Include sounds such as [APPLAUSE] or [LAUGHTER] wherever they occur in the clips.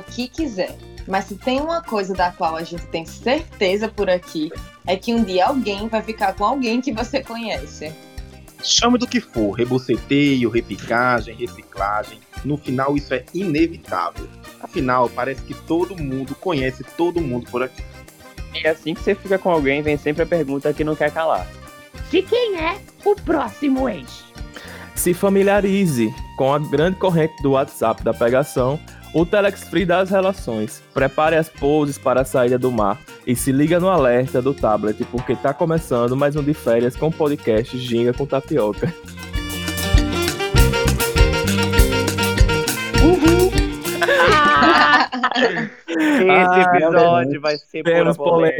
o que quiser. Mas se tem uma coisa da qual a gente tem certeza por aqui, é que um dia alguém vai ficar com alguém que você conhece. Chame do que for, reboceteio, repicagem, reciclagem. No final, isso é inevitável. Afinal, parece que todo mundo conhece todo mundo por aqui. E assim que você fica com alguém, vem sempre a pergunta que não quer calar. De quem é o próximo ex? Se familiarize com a grande corrente do WhatsApp da pegação, o Telex Free das relações. Prepare as poses para a saída do mar e se liga no alerta do tablet, porque tá começando mais um de férias com o podcast Ginga com Tapioca. [LAUGHS] Esse episódio vai ser pura Temos polêmica.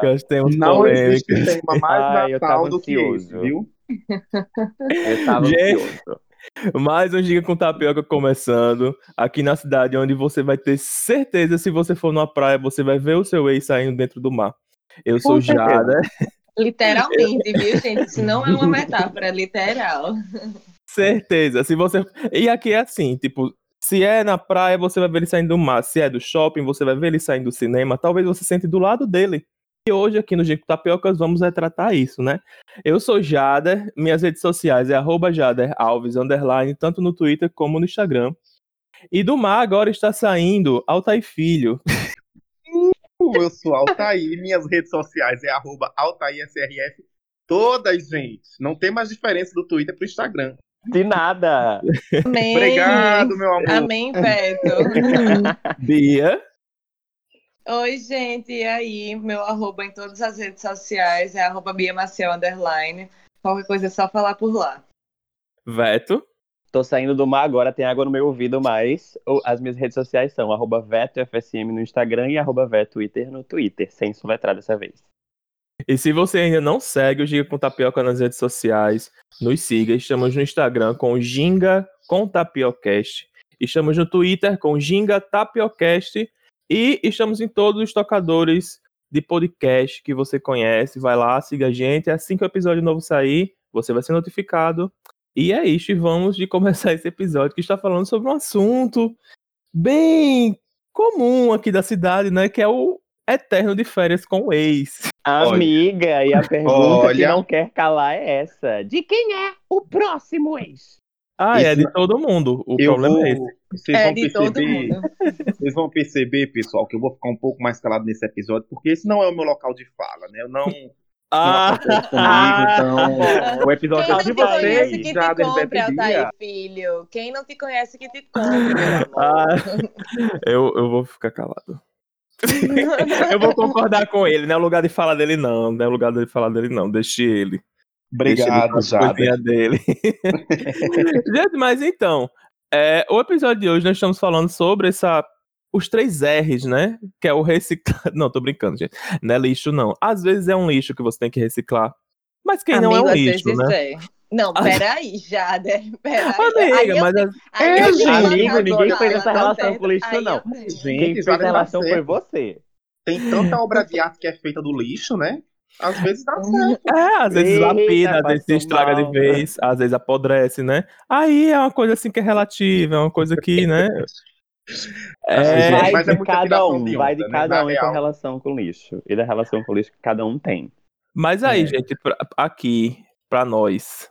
polêmicas, temos Não polêmicas. existe tema mais Ai, eu natal tava do que ansioso. esse, viu? Eu tava Gente. ansioso. Mais um Giga com Tapioca começando, aqui na cidade onde você vai ter certeza, se você for numa praia, você vai ver o seu ex saindo dentro do mar. Eu sou Com certeza. Jada, Literalmente, viu, gente? Isso não é uma [LAUGHS] metáfora, é literal. certeza. Se você E aqui é assim, tipo, se é na praia, você vai ver ele saindo do mar. Se é do shopping, você vai ver ele saindo do cinema. Talvez você sente do lado dele. E hoje aqui no Giga com Tapiocas vamos retratar isso, né? Eu sou Jader, minhas redes sociais é arroba Jader Alves, underline, tanto no Twitter como no Instagram. E do mar agora está saindo Altair Filho. Eu sou Altair, minhas redes sociais é arroba AltairSRF. Todas, gente. Não tem mais diferença do Twitter pro Instagram. De nada. Amém. Obrigado, meu amor. Amém, Beto. Bia. Oi, gente, e aí? Meu arroba em todas as redes sociais é arroba Bia Maciel, underline. Qualquer coisa é só falar por lá. Veto. Tô saindo do mar agora, tem água no meu ouvido, mas as minhas redes sociais são arroba VetoFSM no Instagram e arroba VetoTwitter no Twitter, sem soletrar dessa vez. E se você ainda não segue o Giga com Tapioca nas redes sociais, nos siga. Estamos no Instagram com Ginga com Tapiocast. Estamos no Twitter com Ginga Tapiocast. E estamos em todos os tocadores de podcast que você conhece. Vai lá, siga a gente. Assim que o episódio novo sair, você vai ser notificado. E é isso. E vamos de começar [LAUGHS] esse episódio que está falando sobre um assunto bem comum aqui da cidade, né? Que é o eterno de férias com o ex. Amiga, e a pergunta que Olha. não quer calar é essa. De quem é o próximo ex? Ah, é Isso- de todo mundo. O Eu problema vou... é esse. Vocês É vão de todo perceber, mundo. [LAUGHS] vocês vão perceber, pessoal, que eu vou ficar um pouco mais calado nesse episódio, porque esse não é o meu local de fala, né? Eu não, não Ah, acontece comigo, então [LAUGHS] o episódio Quem é não de vocês, que já desde Altair, filho. Quem não te conhece que te [LAUGHS] amor. ah, eu, eu vou ficar calado. eu vou concordar com ele, não é o lugar de falar dele, não. Não é o lugar de falar dele, não. Deixe ele. Obrigado, Jada. coisinha dele. [LAUGHS] Gente, mas então, é, o episódio de hoje nós estamos falando sobre essa. Os três R's, né? Que é o reciclar. [LAUGHS] Não, tô brincando, gente. Não é lixo, não. Às vezes é um lixo que você tem que reciclar. Mas quem não é um Amigo, lixo, né? é. Não, peraí, Jader. Peraí. Amiga, Aí mas tenho- É, eu gente, amigo, ninguém fez essa relação com lixo, Aí não. tenho. Quem Gente, fez a relação foi você. Tem tanta obra de arte que é feita do lixo, né? Às vezes dá certo. É, às vezes Eita, lapida, às vezes se estraga mal, de vez, às vezes apodrece, né? Aí é uma coisa assim que é relativa, é uma coisa que, né? É, É, vai mas é de muita cada um, de vai onda, de né? cada Na um com a relação com lixo. E da relação com lixo que cada um tem. mas aí, É. gente, pra- aqui, pra nós,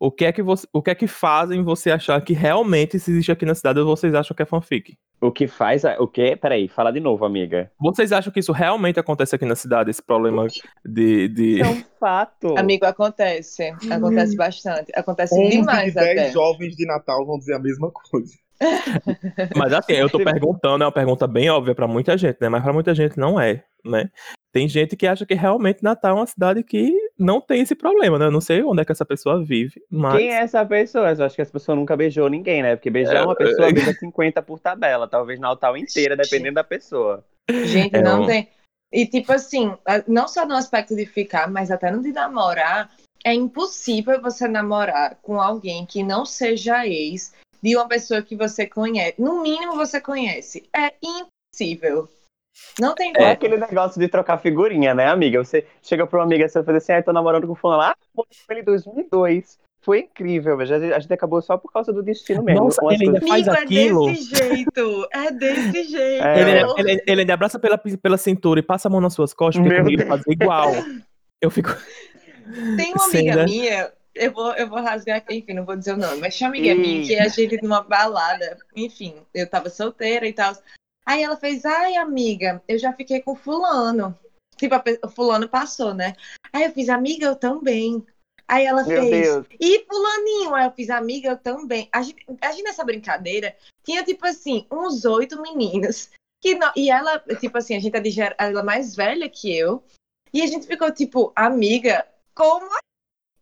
o que, é que você, o que é que fazem você achar que realmente se existe aqui na cidade ou vocês acham que é fanfic? O que faz. a- O que? Peraí, fala de novo, amiga. Vocês acham que isso realmente acontece aqui na cidade, esse problema de. de... É um fato. Amigo, acontece. Acontece bastante. Acontece 11 demais de 10 até. jovens de Natal vão dizer a mesma coisa. [LAUGHS] Mas assim, eu tô perguntando, é uma pergunta bem óbvia pra muita gente, né? Mas pra muita gente não é, né? Tem gente que acha que realmente Natal é uma cidade que não tem esse problema, né? Eu não sei onde é que essa pessoa vive, mas. Quem é essa pessoa? Eu acho que essa pessoa nunca beijou ninguém, né? Porque beijar uma pessoa beija 50 por tabela, talvez Natal inteira, dependendo da pessoa. Gente, É não um- tem. E tipo assim, não só no aspecto de ficar, mas até no de namorar, é impossível você namorar com alguém que não seja ex de uma pessoa que você conhece. No mínimo você conhece. É impossível. Não tem É aquele negócio de trocar figurinha, né, amiga? Você chega pra uma amiga e você fala assim, ah, tô namorando com fulano lá, ah, ele em 2002. Foi incrível, mas a gente, acabou só por causa do destino mesmo. Nossa, ele ainda faz Amigo, aquilo. é desse jeito. É desse [LAUGHS] jeito. É. Ele, ele, ele ainda abraça pela, pela cintura e passa a mão nas suas costas, porque comigo ele Deus. faz igual. Eu fico. Tem uma amiga Cena. minha, eu vou, eu vou rasgar aqui, enfim, não vou dizer o nome, mas tinha uma amiga minha que a gente numa balada, enfim, eu tava solteira e tal. Aí ela fez, ai, amiga, eu já fiquei com fulano. Tipo, o fulano passou, né? Aí eu fiz, amiga, eu também. Aí ela Meu fez, Deus. e fulaninho? Aí eu fiz, amiga, eu também. A gente, a gente nessa brincadeira tinha, tipo assim, uns oito meninos. Que não- e ela, tipo assim, a gente é de ela é mais velha que eu. E a gente ficou, tipo, amiga, como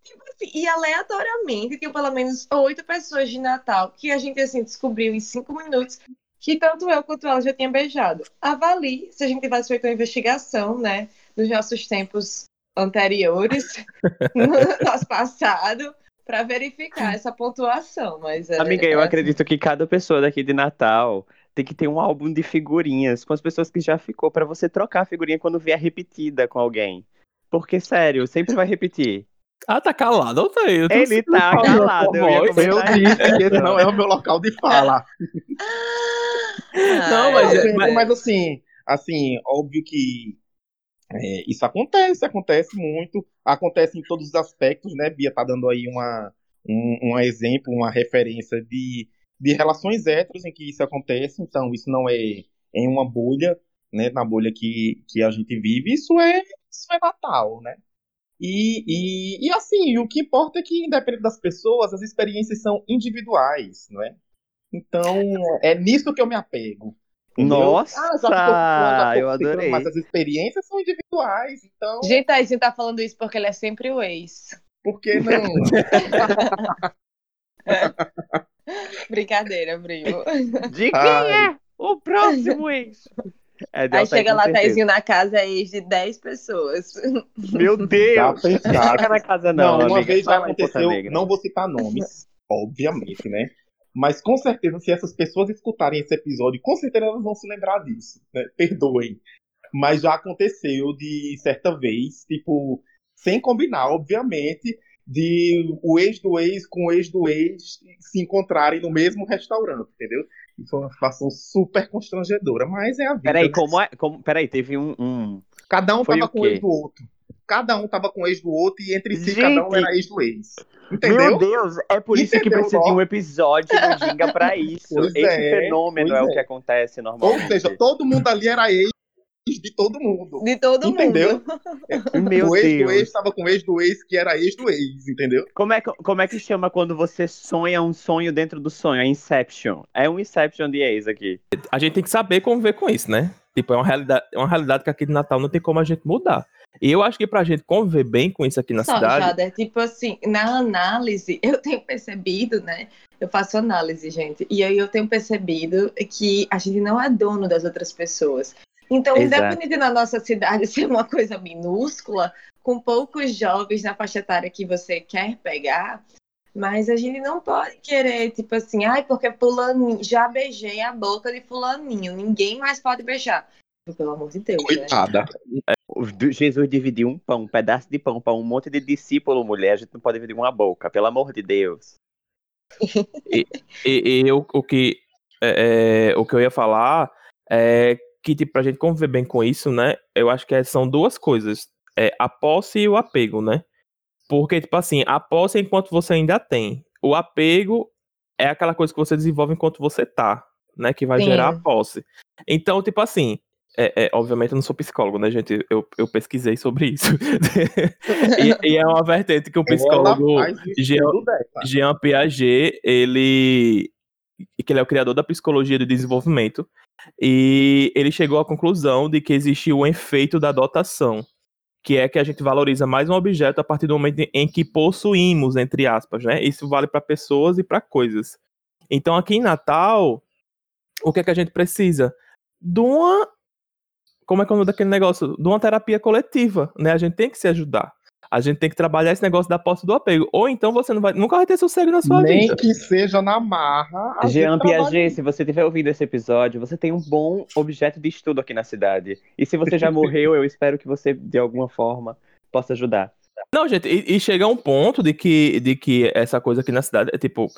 Tipo assim, e aleatoriamente, tinha pelo menos oito pessoas de Natal que a gente assim descobriu em cinco minutos que tanto eu quanto ela já tinha beijado. Avalie se a gente tivesse feito uma investigação, né, nos nossos tempos anteriores, [LAUGHS] no nosso passado, para verificar essa pontuação. Mas Amiga, eu é acredito que cada pessoa daqui de Natal tem que ter um álbum de figurinhas com as pessoas que já ficou pra você trocar a figurinha quando vier repetida com alguém. Porque, sério, sempre vai repetir. Ah, tá calado, eu eu tô Ele tá calado, eu Eu disse que esse não é o meu local de fala. assim. Não, Ah, mas- é. mas, mas assim, assim, óbvio que é, isso acontece, acontece muito, acontece em todos os aspectos, né? Bia tá dando aí uma, um, um exemplo, uma referência de, de relações héteros em que isso acontece, então isso não é em uma bolha, né? Na bolha que, que a gente vive, isso é, isso é Natal, né? E, e, e assim, o que importa é que, independente das pessoas, as experiências são individuais, não é? Então, é nisso que eu me apego. entendeu? Nossa, Ah, já eu adorei. Mas as experiências são individuais, então, Gente, aí você tá falando isso porque ele é sempre o ex. por que não? [LAUGHS] Brincadeira, primo. De quem Ai. é o próximo ex? É Aí chega lá. Taizinho na casa, é ex de 10 pessoas. [LAUGHS] Meu Deus! Fica na casa Não, não, uma amiga. vez já aconteceu, não vou citar nomes, [LAUGHS] obviamente, né? Mas com certeza, se essas pessoas escutarem esse episódio, com certeza elas vão se lembrar disso, né? Perdoem. Mas já aconteceu de certa vez, tipo, sem combinar, obviamente, de o ex do ex com o ex do ex se encontrarem no mesmo restaurante, entendeu? E foi uma situação super constrangedora, mas é a vida. Peraí, né? como é? Como... Peraí, teve um. um- Cada um Foi tava com o ex do outro. Cada um tava com o ex do outro e entre si Gente! cada um era ex do ex. Meu Entendeu? Deus, é por isso que Entendeu, precisa de um episódio do Ginga pra isso. [LAUGHS] Pois Esse é, fenômeno pois é, o é. que acontece Ou normalmente. seja, todo mundo ali era ex de todo mundo. De todo Entendeu? mundo. [LAUGHS] Meu o ex do ex Deus. estava com o ex do ex que era ex do ex, entendeu? Como é, que, como é que chama quando você sonha um sonho dentro do sonho? É Inception. É um Inception de ex aqui. A gente tem que saber conviver com isso, né? Tipo, é uma realidade, é uma realidade que aqui de Natal não tem como a gente mudar. E eu acho que pra gente conviver bem com isso aqui na Só, cidade. Jada, tipo assim, na análise, [LAUGHS] eu tenho percebido, né? Eu faço análise, gente, e aí eu tenho percebido que a gente não é dono das outras pessoas. Então, Exato. independente da nossa cidade [LAUGHS] ser uma coisa minúscula, com poucos jovens na faixa etária que você quer pegar, mas a gente não pode querer, tipo assim, ai, porque fulaninho, já beijei a boca de fulaninho, ninguém mais pode beijar. Pelo amor de Deus, né? Coitada. Do- Jesus dividiu um pão, um pedaço de pão para um monte de discípulo, mulher. A gente não pode dividir uma boca, pelo amor de Deus. E, e eu, o, que, é, é, o que eu ia falar é que, tipo, pra gente conviver bem com isso, né? Eu acho que é- são duas coisas. É a posse e o apego, né? Porque, tipo assim, a posse é enquanto você ainda tem. O apego é aquela coisa que você desenvolve enquanto você tá, né? Que vai Sim. gerar a posse. Então, tipo assim, é, é, obviamente eu não sou psicólogo, né, gente? Eu, eu pesquisei sobre isso. [LAUGHS] e, e é uma vertente que o psicólogo. Ela faz o Jean-. Jean Piaget, ele que ele é o criador da psicologia do desenvolvimento, e ele chegou à conclusão de que existe o efeito da dotação, que é que a gente valoriza mais um objeto a partir do momento em que possuímos, entre aspas, né? Isso vale para pessoas e para coisas. Então, aqui em Natal, o que é que a gente precisa? De uma como é que é o nome daquele negócio? De uma terapia coletiva, né? A gente tem que se ajudar. A gente tem que trabalhar esse negócio da posse do apego. Ou então você não vai, nunca vai ter sossego na sua Nem vida. que seja na marra. Jean Piaget, se você tiver ouvido esse episódio, você tem um bom objeto de estudo aqui na cidade. E se você já [LAUGHS] morreu, eu espero que você, de alguma forma, possa ajudar. Não, gente, e, e chega um ponto de que, de que essa coisa aqui na cidade é tipo,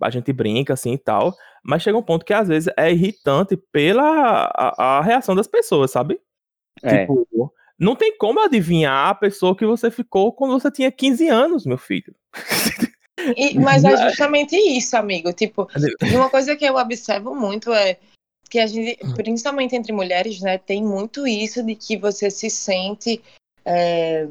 a gente brinca assim e tal, mas chega um ponto que às vezes é irritante pela a, a reação das pessoas, sabe? É. Tipo, não tem como adivinhar a pessoa que você ficou quando você tinha 15 anos, meu filho. E- mas é [LAUGHS] justamente isso, amigo. Tipo, uma coisa que eu observo muito é que a gente, principalmente entre mulheres, né, tem muito isso de que você se sente, é,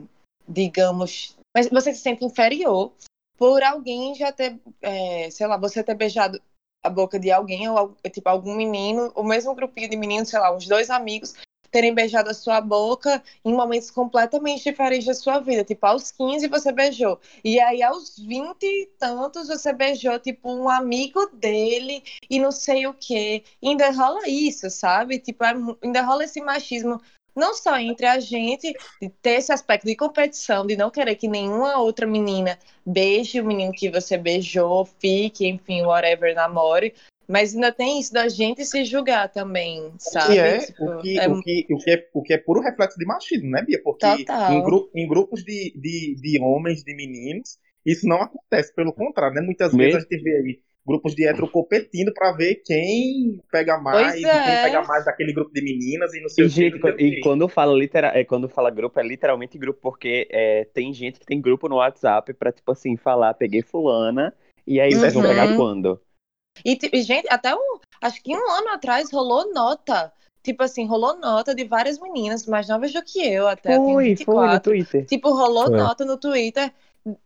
digamos, mas você se sente inferior por alguém já ter, é, sei lá, você ter beijado a boca de alguém, ou tipo, algum menino, o mesmo grupinho de meninos, sei lá, uns dois amigos, terem beijado a sua boca em momentos completamente diferentes da sua vida. Tipo, aos 15 você beijou. E aí, aos 20 e tantos, você beijou, tipo, um amigo dele e não sei o quê. E ainda rola isso, sabe? Tipo, é ainda rola esse machismo, não só entre a gente, de ter esse aspecto de competição, de não querer que nenhuma outra menina beije o menino que você beijou, fique, enfim, whatever, namore. Mas ainda tem isso da gente se julgar também, sabe? Que é, Tipo, o, que, é o, que, o, que é, o que é puro reflexo de machismo, né, Bia? Porque em, gru- em grupos de, de, de homens, de meninos, isso não acontece. Pelo contrário, né? Muitas vezes a gente vê aí grupos de hétero competindo pra ver quem pega mais, e quem é. pega mais daquele grupo de meninas e não sei E, o que. gente, o e quando fala litera, é, quando fala grupo, é literalmente grupo, porque é, tem gente que tem grupo no WhatsApp pra, tipo assim, falar, peguei fulana, e aí vocês vão Uhum. pegar quando? E, e, gente, até um, acho que um ano atrás rolou nota. Tipo assim, rolou nota de várias meninas mais novas do que eu até. eu tenho Foi, foi no 24. Twitter. Tipo, rolou Foi. nota no Twitter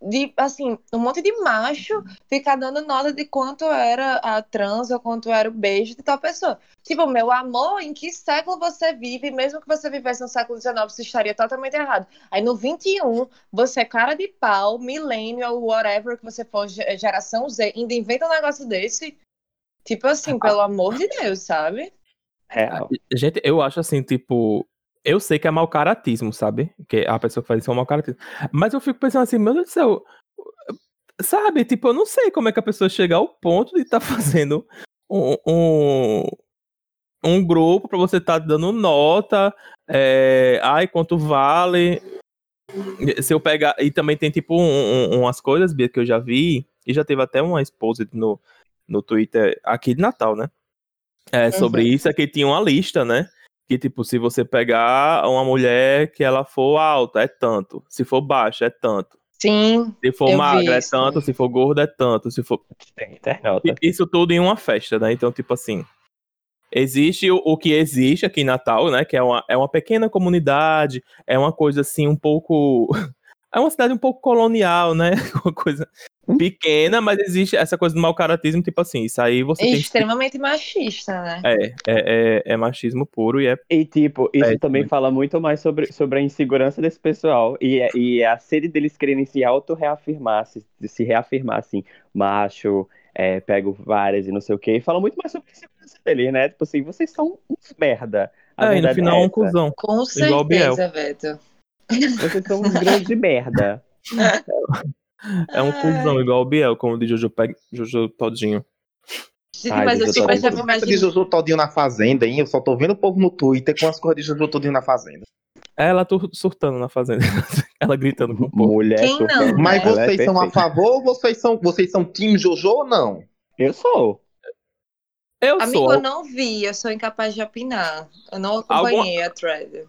de, assim, um monte de macho ficar dando nota de quanto era a trans ou quanto era o beijo de tal pessoa. Tipo, meu amor, em que século você vive? Mesmo que você vivesse no século XIX, você estaria totalmente errado. Aí no 21, você é cara de pau, millennial, whatever que você for, ge- geração Z, ainda inventa um negócio desse. Tipo assim, pelo amor de Deus, sabe? Real. Gente, eu acho assim, tipo. Eu sei que é mau caratismo, sabe? Que a pessoa que faz isso é um mau caratismo. Mas eu fico pensando assim, meu Deus do céu. Sabe? Tipo, eu não sei como é que a pessoa chega ao ponto de estar [LAUGHS] fazendo um, um, um grupo pra você estar dando nota. É, ai, quanto vale. Se eu pegar. E também tem, tipo, um- um- umas coisas, Bia, que eu já vi. E já teve até uma exposit no, no Twitter aqui de Natal, né? É, sobre Uhum. isso é que tinha uma lista, né? Que, tipo, se você pegar uma mulher que ela for alta, é tanto. Se for baixa, é tanto. Sim, Se for Eu vi magra, é tanto. Se for gorda, é tanto. Se for... Tem internauta. Isso tudo em uma festa, né? Então, tipo assim. Existe o, o que existe aqui em Natal, né? Que é uma, é uma pequena comunidade, é uma coisa assim, um pouco. [LAUGHS] É uma cidade um pouco colonial, né? [LAUGHS] Uma coisa pequena, mas existe essa coisa do mau caratismo, tipo assim, isso aí você tem que. extremamente machista, né? É, é, é, é machismo puro e é. E, tipo, isso É, também sim. fala muito mais sobre, sobre a insegurança desse pessoal e, é- e a sede deles quererem se auto-reafirmar, se, se reafirmar, assim, macho, é, pego várias e não sei o quê. E fala muito mais sobre a insegurança deles, né? Tipo assim, vocês são uns merda. A É, e no verdade final é é um cuzão. Com certeza, Beto. Vocês são uns grandes merda. É um cuzão, igual o Biel, como de Jojo, Jojo Todinho. Gente, Ai, mas eu Jojo fico Todinho. sempre Essa de. Jojo Todinho na Fazenda, hein? Eu só tô vendo o povo no Twitter com as coisas de Jojo Todinho na Fazenda. Ela tur- surtando na fazenda. [LAUGHS] Ela gritando com o povo. Mulher Quem não, surtando. Mas Ela é vocês são a favor ou vocês são, vocês são time Jojo ou não? Eu sou. Eu Amigo, sou. eu não vi, eu sou incapaz de opinar. Eu não acompanhei a thread.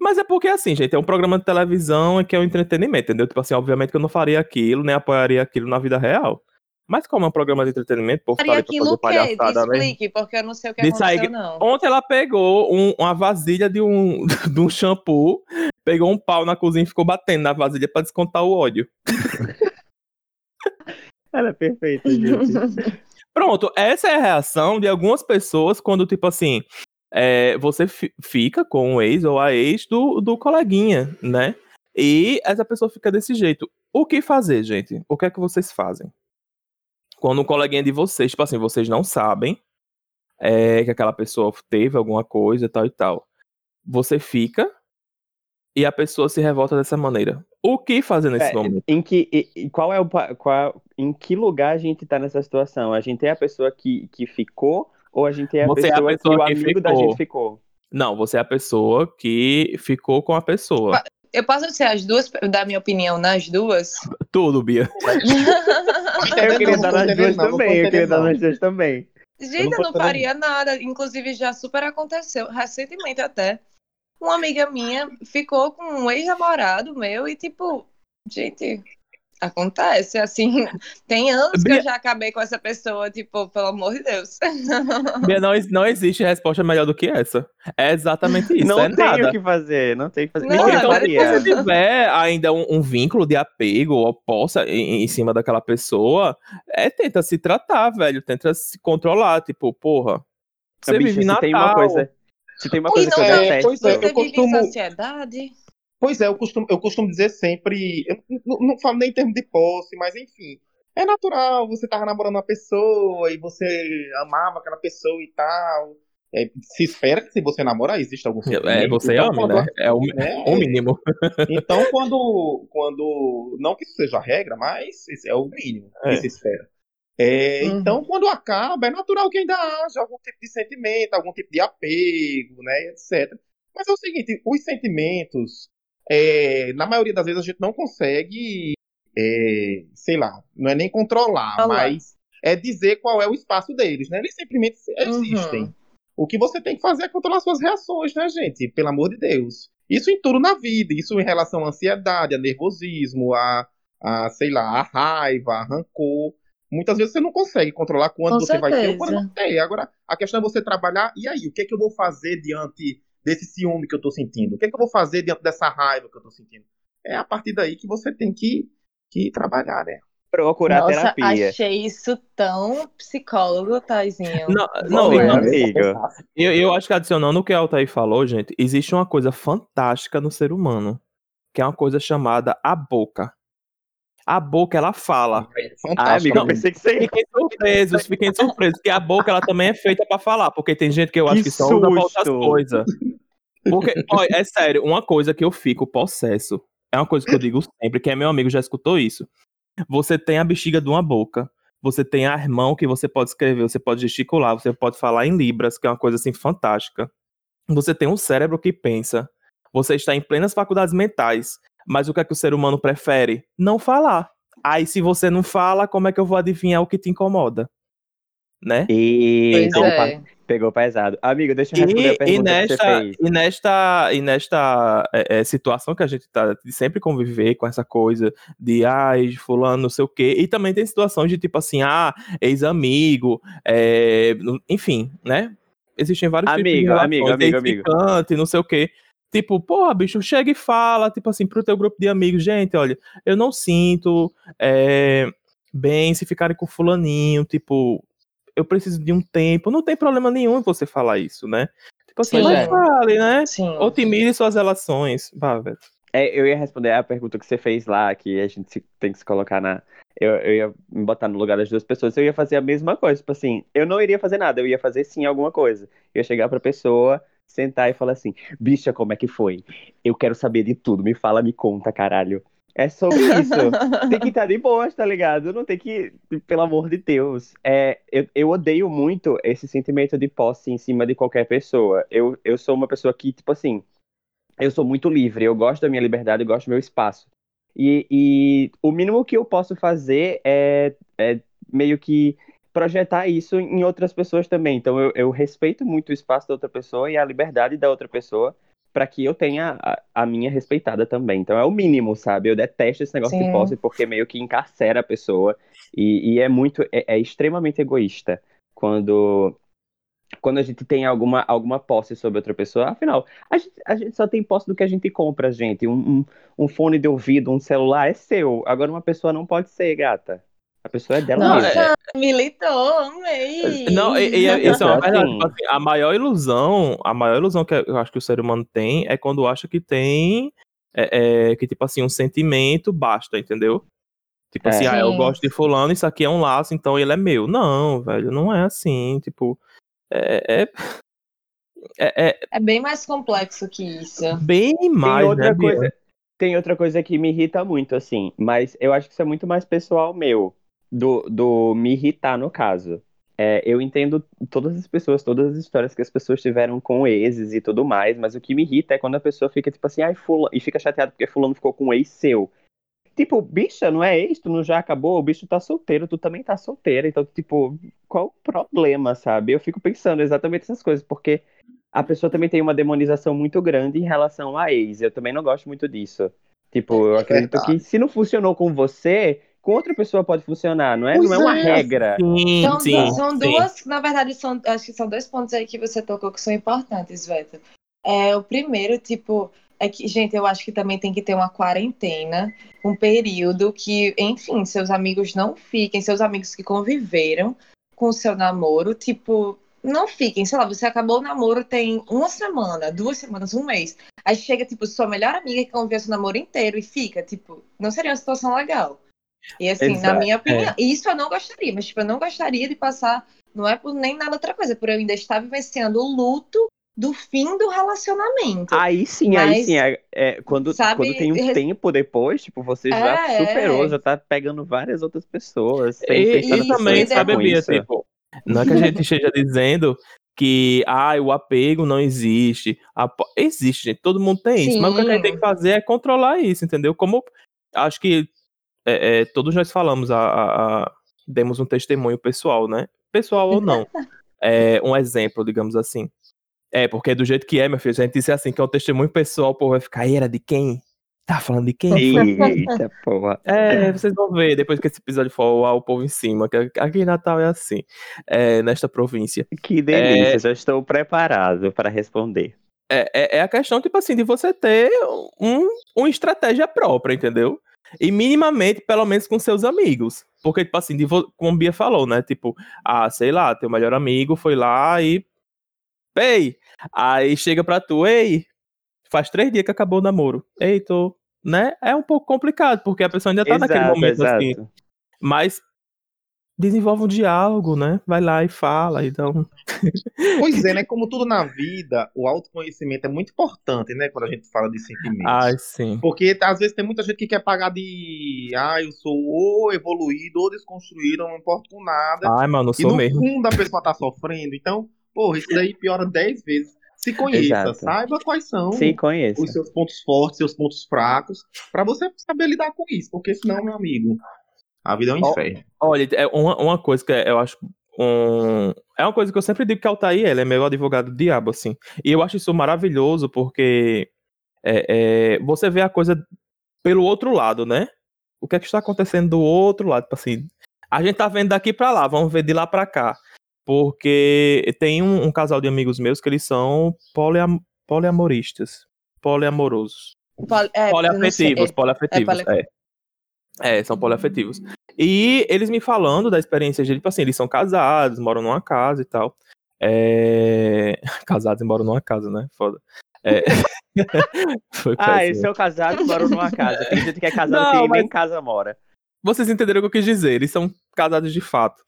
Mas é porque, assim, gente, é um programa de televisão que é um entretenimento, entendeu? Tipo assim, obviamente que eu não faria aquilo, nem apoiaria aquilo na vida real. Mas como é um programa de entretenimento, tá Faria pra aquilo fazer o quê? palhaçada mesmo. Explique, porque eu não sei o que Disse aconteceu, que- não. Ontem ela pegou um- uma vasilha de um, [LAUGHS] de um shampoo, pegou um pau na cozinha e ficou batendo na vasilha pra descontar o ódio. [LAUGHS] Ela é perfeita, gente. [LAUGHS] Pronto, essa é a reação de algumas pessoas quando, tipo assim, é, você fi- fica com o ex ou a ex do, do coleguinha, né? E essa pessoa fica desse jeito. O que fazer, gente? O que é que vocês fazem? Quando um coleguinha de vocês, tipo assim, vocês não sabem é, que aquela pessoa teve alguma coisa e tal e tal. Você fica e a pessoa se revolta dessa maneira. O que fazer nesse É, momento? em que, e- e qual é o, qual, em que lugar a gente tá nessa situação? A gente é a pessoa que, que ficou ou a gente é a, Você é a pessoa, pessoa que o amigo da ficou. gente ficou? Não, você é a pessoa que ficou com a pessoa. Eu posso ser as duas, dar minha opinião nas duas? Tudo, Bia. [LAUGHS] Eu queria dar nas duas também, eu queria dar nas duas também. Gente, eu não não, vou entender, faria nada. Inclusive, já super aconteceu, recentemente até. Uma amiga minha ficou com um ex-namorado meu e, tipo, gente, acontece, assim. Tem anos que eu já acabei com essa pessoa, tipo, pelo amor de Deus. [LAUGHS] Bia, não, não existe resposta melhor do que essa. É exatamente isso. não é tem nada. o que fazer, não tem o que fazer. Não, então, se você tiver ainda um, um vínculo de apego ou possa em, em cima daquela pessoa, é tenta se tratar, velho. Tenta se controlar. Tipo, porra. Você Bicho, vive se Natal. tem uma coisa, se tem uma Ui, coisa que eu não dá- detesto, é, Você eu vive costumo- em sociedade? Pois é, eu costumo, eu costumo dizer sempre, eu não, não falo nem em termos de posse, mas enfim, é natural, você tava namorando uma pessoa e você amava aquela pessoa e tal. É, se espera que se você namorar exista algum É, sentimento. você então, ama, quando- né? É o, né? o mínimo. [LAUGHS] Então, quando, quando. Não que isso seja a regra, mas é o mínimo É. que se espera. É, Uhum. Então, quando acaba, é natural que ainda haja algum tipo de sentimento, algum tipo de apego, né, etc. Mas é o seguinte: os sentimentos, é, na maioria das vezes, a gente não consegue, é, sei lá, não é nem controlar, Olá. mas é dizer qual é o espaço deles, né? Eles simplesmente existem. Uhum. O que você tem que fazer é controlar suas reações, né, gente? Pelo amor de Deus. Isso em tudo na vida. Isso em relação à ansiedade, a nervosismo, a, a sei lá, a raiva, a rancor. Muitas vezes você não consegue controlar quando Com você vai ter ou certeza. quando não tem. Agora, a questão é você trabalhar. E aí, o que é que eu vou fazer diante desse ciúme que eu tô sentindo? O que é que eu vou fazer diante dessa raiva que eu tô sentindo? É a partir daí que você tem que, que trabalhar, né? procurar Nossa, terapia. achei isso tão psicólogo, Taizinho. Não, não, não, amigo. eu, eu acho que adicionando o que a Altair falou, gente, existe uma coisa fantástica no ser humano, que é uma coisa chamada a boca. A boca, ela fala. É Ah, amigo, eu pensei que você Fiquem surpresos, fiquem surpresos, que a boca ela também é feita pra falar, porque tem gente que eu acho Que que, só usa pra outras coisas. Porque, olha, é sério, uma coisa que eu fico possesso, é uma coisa que eu digo sempre, que é meu amigo já escutou isso. Você tem a bexiga de uma boca, você tem a mão que você pode escrever, você pode gesticular, você pode falar em libras, que é uma coisa assim fantástica. Você tem um cérebro que pensa, você está em plenas faculdades mentais, mas o que é que o ser humano prefere? Não falar. Aí se você não fala, como é que eu vou adivinhar o que te incomoda? Né? E então, é. pegou pesado. Amigo, deixa eu responder a E, e pergunta que você nesta, fez. e nesta, e nesta é, é, situação que a gente tá de sempre conviver com essa coisa de ai, fulano, não sei o quê. E também tem situações de tipo assim, ah, ex-amigo, é, enfim, né? Existem vários tipos de Amigo, relações, amigo, amigo, amigo. não sei o quê. Tipo, porra, bicho, chega e fala, tipo assim, pro teu grupo de amigos, gente, olha, eu não sinto é, bem se ficarem com fulaninho, tipo, eu preciso de um tempo. Não tem problema nenhum em você falar isso, né? Tipo assim, Sim. mas fale, né? Sim. Otimize suas relações. Vá, velho. É, eu ia responder a pergunta que você fez lá, que a gente tem que se colocar na. Eu, eu ia me botar no lugar das duas pessoas, eu ia fazer a mesma coisa. Tipo assim, eu não iria fazer nada, eu ia fazer sim alguma coisa. Eu ia chegar pra pessoa, sentar e falar assim: bicha, como é que foi? Eu quero saber de tudo, me fala, me conta, caralho. É sobre isso. [LAUGHS] tem que estar de boas, tá ligado? Não tem que, pelo amor de Deus. É, eu, eu odeio muito esse sentimento de posse em cima de qualquer pessoa. Eu, eu sou uma pessoa que, tipo assim, eu sou muito livre, eu gosto da minha liberdade, eu gosto do meu espaço. E, e o mínimo que eu posso fazer é, é meio que projetar isso em outras pessoas também. Então eu, eu respeito muito o espaço da outra pessoa e a liberdade da outra pessoa para que eu tenha a, a minha respeitada também. Então é o mínimo, sabe? Eu detesto esse negócio Sim. de posse porque meio que encarcera a pessoa e, e é muito, é, é extremamente egoísta quando quando a gente tem alguma, alguma posse sobre outra pessoa. Afinal, a gente, a gente só tem posse do que a gente compra, gente. Um, um, um fone de ouvido, um celular é seu. Agora uma pessoa não pode ser, gata. A pessoa é dela Não, mesma. Nossa, militou, amei. Não, e, e é- isso é uma Assim. verdade. Tipo assim, a maior ilusão, a maior ilusão que eu acho que o ser humano tem é quando acha que tem. é, é, que, tipo assim, um sentimento basta, entendeu? Tipo É. assim, ah, eu gosto de fulano, isso aqui é um laço, então ele é meu. Não, velho, não é assim. Tipo, é, é, é, é É bem mais complexo que isso. bem mais, tem outra né, coisa. Tem outra coisa que me irrita muito, assim, mas eu acho que isso é muito mais pessoal meu, do, do me irritar no caso. é, eu entendo todas as pessoas, todas as histórias que as pessoas tiveram com exes e tudo mais, mas o que me irrita é quando a pessoa fica tipo assim, ai, fulano, e fica chateado porque fulano ficou com um ex seu. Tipo, bicha, não é ex, tu não já acabou, o bicho tá solteiro, tu também tá solteira, então, tipo, qual o problema, sabe? Eu fico pensando exatamente essas coisas, porque a pessoa também tem uma demonização muito grande em relação a ex, eu também não gosto muito disso. Tipo, eu acredito verdade. que se não funcionou com você, com outra pessoa pode funcionar, não é, Pois não é uma é. regra. Sim, São, sim, são sim. duas, na verdade, são, acho que são dois pontos aí que você tocou que são importantes, Veta. É, o primeiro, tipo, é que, gente, eu acho que também tem que ter uma quarentena, um período que, enfim, seus amigos não fiquem, seus amigos que conviveram com o seu namoro, tipo, não fiquem, sei lá, você acabou o namoro tem uma semana, duas semanas, um mês. Aí chega, tipo, sua melhor amiga que conviveu seu namoro inteiro e fica, tipo, não seria uma situação legal. E assim, na Exato, minha opinião, isso eu não gostaria, mas tipo, eu não gostaria de passar, não é por nem nada outra coisa, por eu ainda estar vivenciando o luto do fim do relacionamento. Aí sim, aí Mas, sim, é, é, quando, sabe, quando tem um res- tempo depois, tipo, você já É, superou, é. já tá pegando várias outras pessoas, E, e na também, e sabe, Bia, tipo, não é que a gente esteja dizendo que ah, o apego não existe. Apo- Existe, gente. Todo mundo tem isso. Mas o que a gente tem que sim, fazer é controlar isso, entendeu? Como acho que é, é, todos nós falamos, a, a- a- demos um testemunho pessoal, né? Pessoal ou não. [LAUGHS] É, um exemplo, digamos assim. É, porque do jeito que é, meu filho, se a gente disser assim, que é um testemunho pessoal, o povo vai ficar, "E era de quem? Tá falando de quem? Eita, [LAUGHS] porra. É, vocês vão ver depois que esse episódio for ao o povo em cima, que aqui em Natal é assim, é, nesta província. Que delícia, já estou preparado para responder. É, é, é a questão, tipo assim, de você ter um, uma estratégia própria, entendeu? E minimamente, pelo menos com seus amigos. Porque, tipo assim, como a Bia falou, né? Tipo, ah, sei lá, teu melhor amigo foi lá e. Ei! Aí chega pra tu, ei, faz três dias que acabou o namoro. Ei, tô. Né? É um pouco complicado, porque a pessoa ainda tá naquele Exato, momento assim. exato. Mas desenvolve um diálogo, né? Vai lá e fala, então. [LAUGHS] Pois é, né? Como tudo na vida, o autoconhecimento é muito importante, né? Quando a gente fala de sentimentos. Ai, sim. Porque às vezes tem muita gente que quer pagar de. Ah, eu sou ou evoluído ou desconstruído, eu não importo com nada. Ai, mano, não e sou no mesmo. fundo a pessoa tá sofrendo. Então, porra, isso daí piora 10 vezes. Se conheça, Exato. saiba quais são os seus pontos fortes, seus pontos fracos, pra você saber lidar com isso. Porque senão, meu amigo, a vida é um inferno. Olha, é uma, uma coisa que eu acho. Um... É uma coisa que eu sempre digo que é o Altair, ele é meu advogado do diabo, assim. E eu acho isso maravilhoso porque é, é, você vê a coisa pelo outro lado, né? O que é que está acontecendo do outro lado? Tipo assim, a gente tá vendo daqui pra lá, vamos ver de lá pra cá. Porque tem um, um casal de amigos meus que eles são poliam, poliamoristas. Poliamorosos. Poli- é, sei. Poliafetivos, poliafetivos. poli- É, é, são poliafetivos. E eles me falando da experiência de, tipo assim, eles são casados, moram numa casa e tal. É... [LAUGHS] Casados e moram numa casa, né? Foda. É... [LAUGHS] Ah, eles são casados e moram numa casa. Tem gente que é casado Não, que nem mas- em casa mora. Vocês entenderam o que eu quis dizer, eles são casados de fato.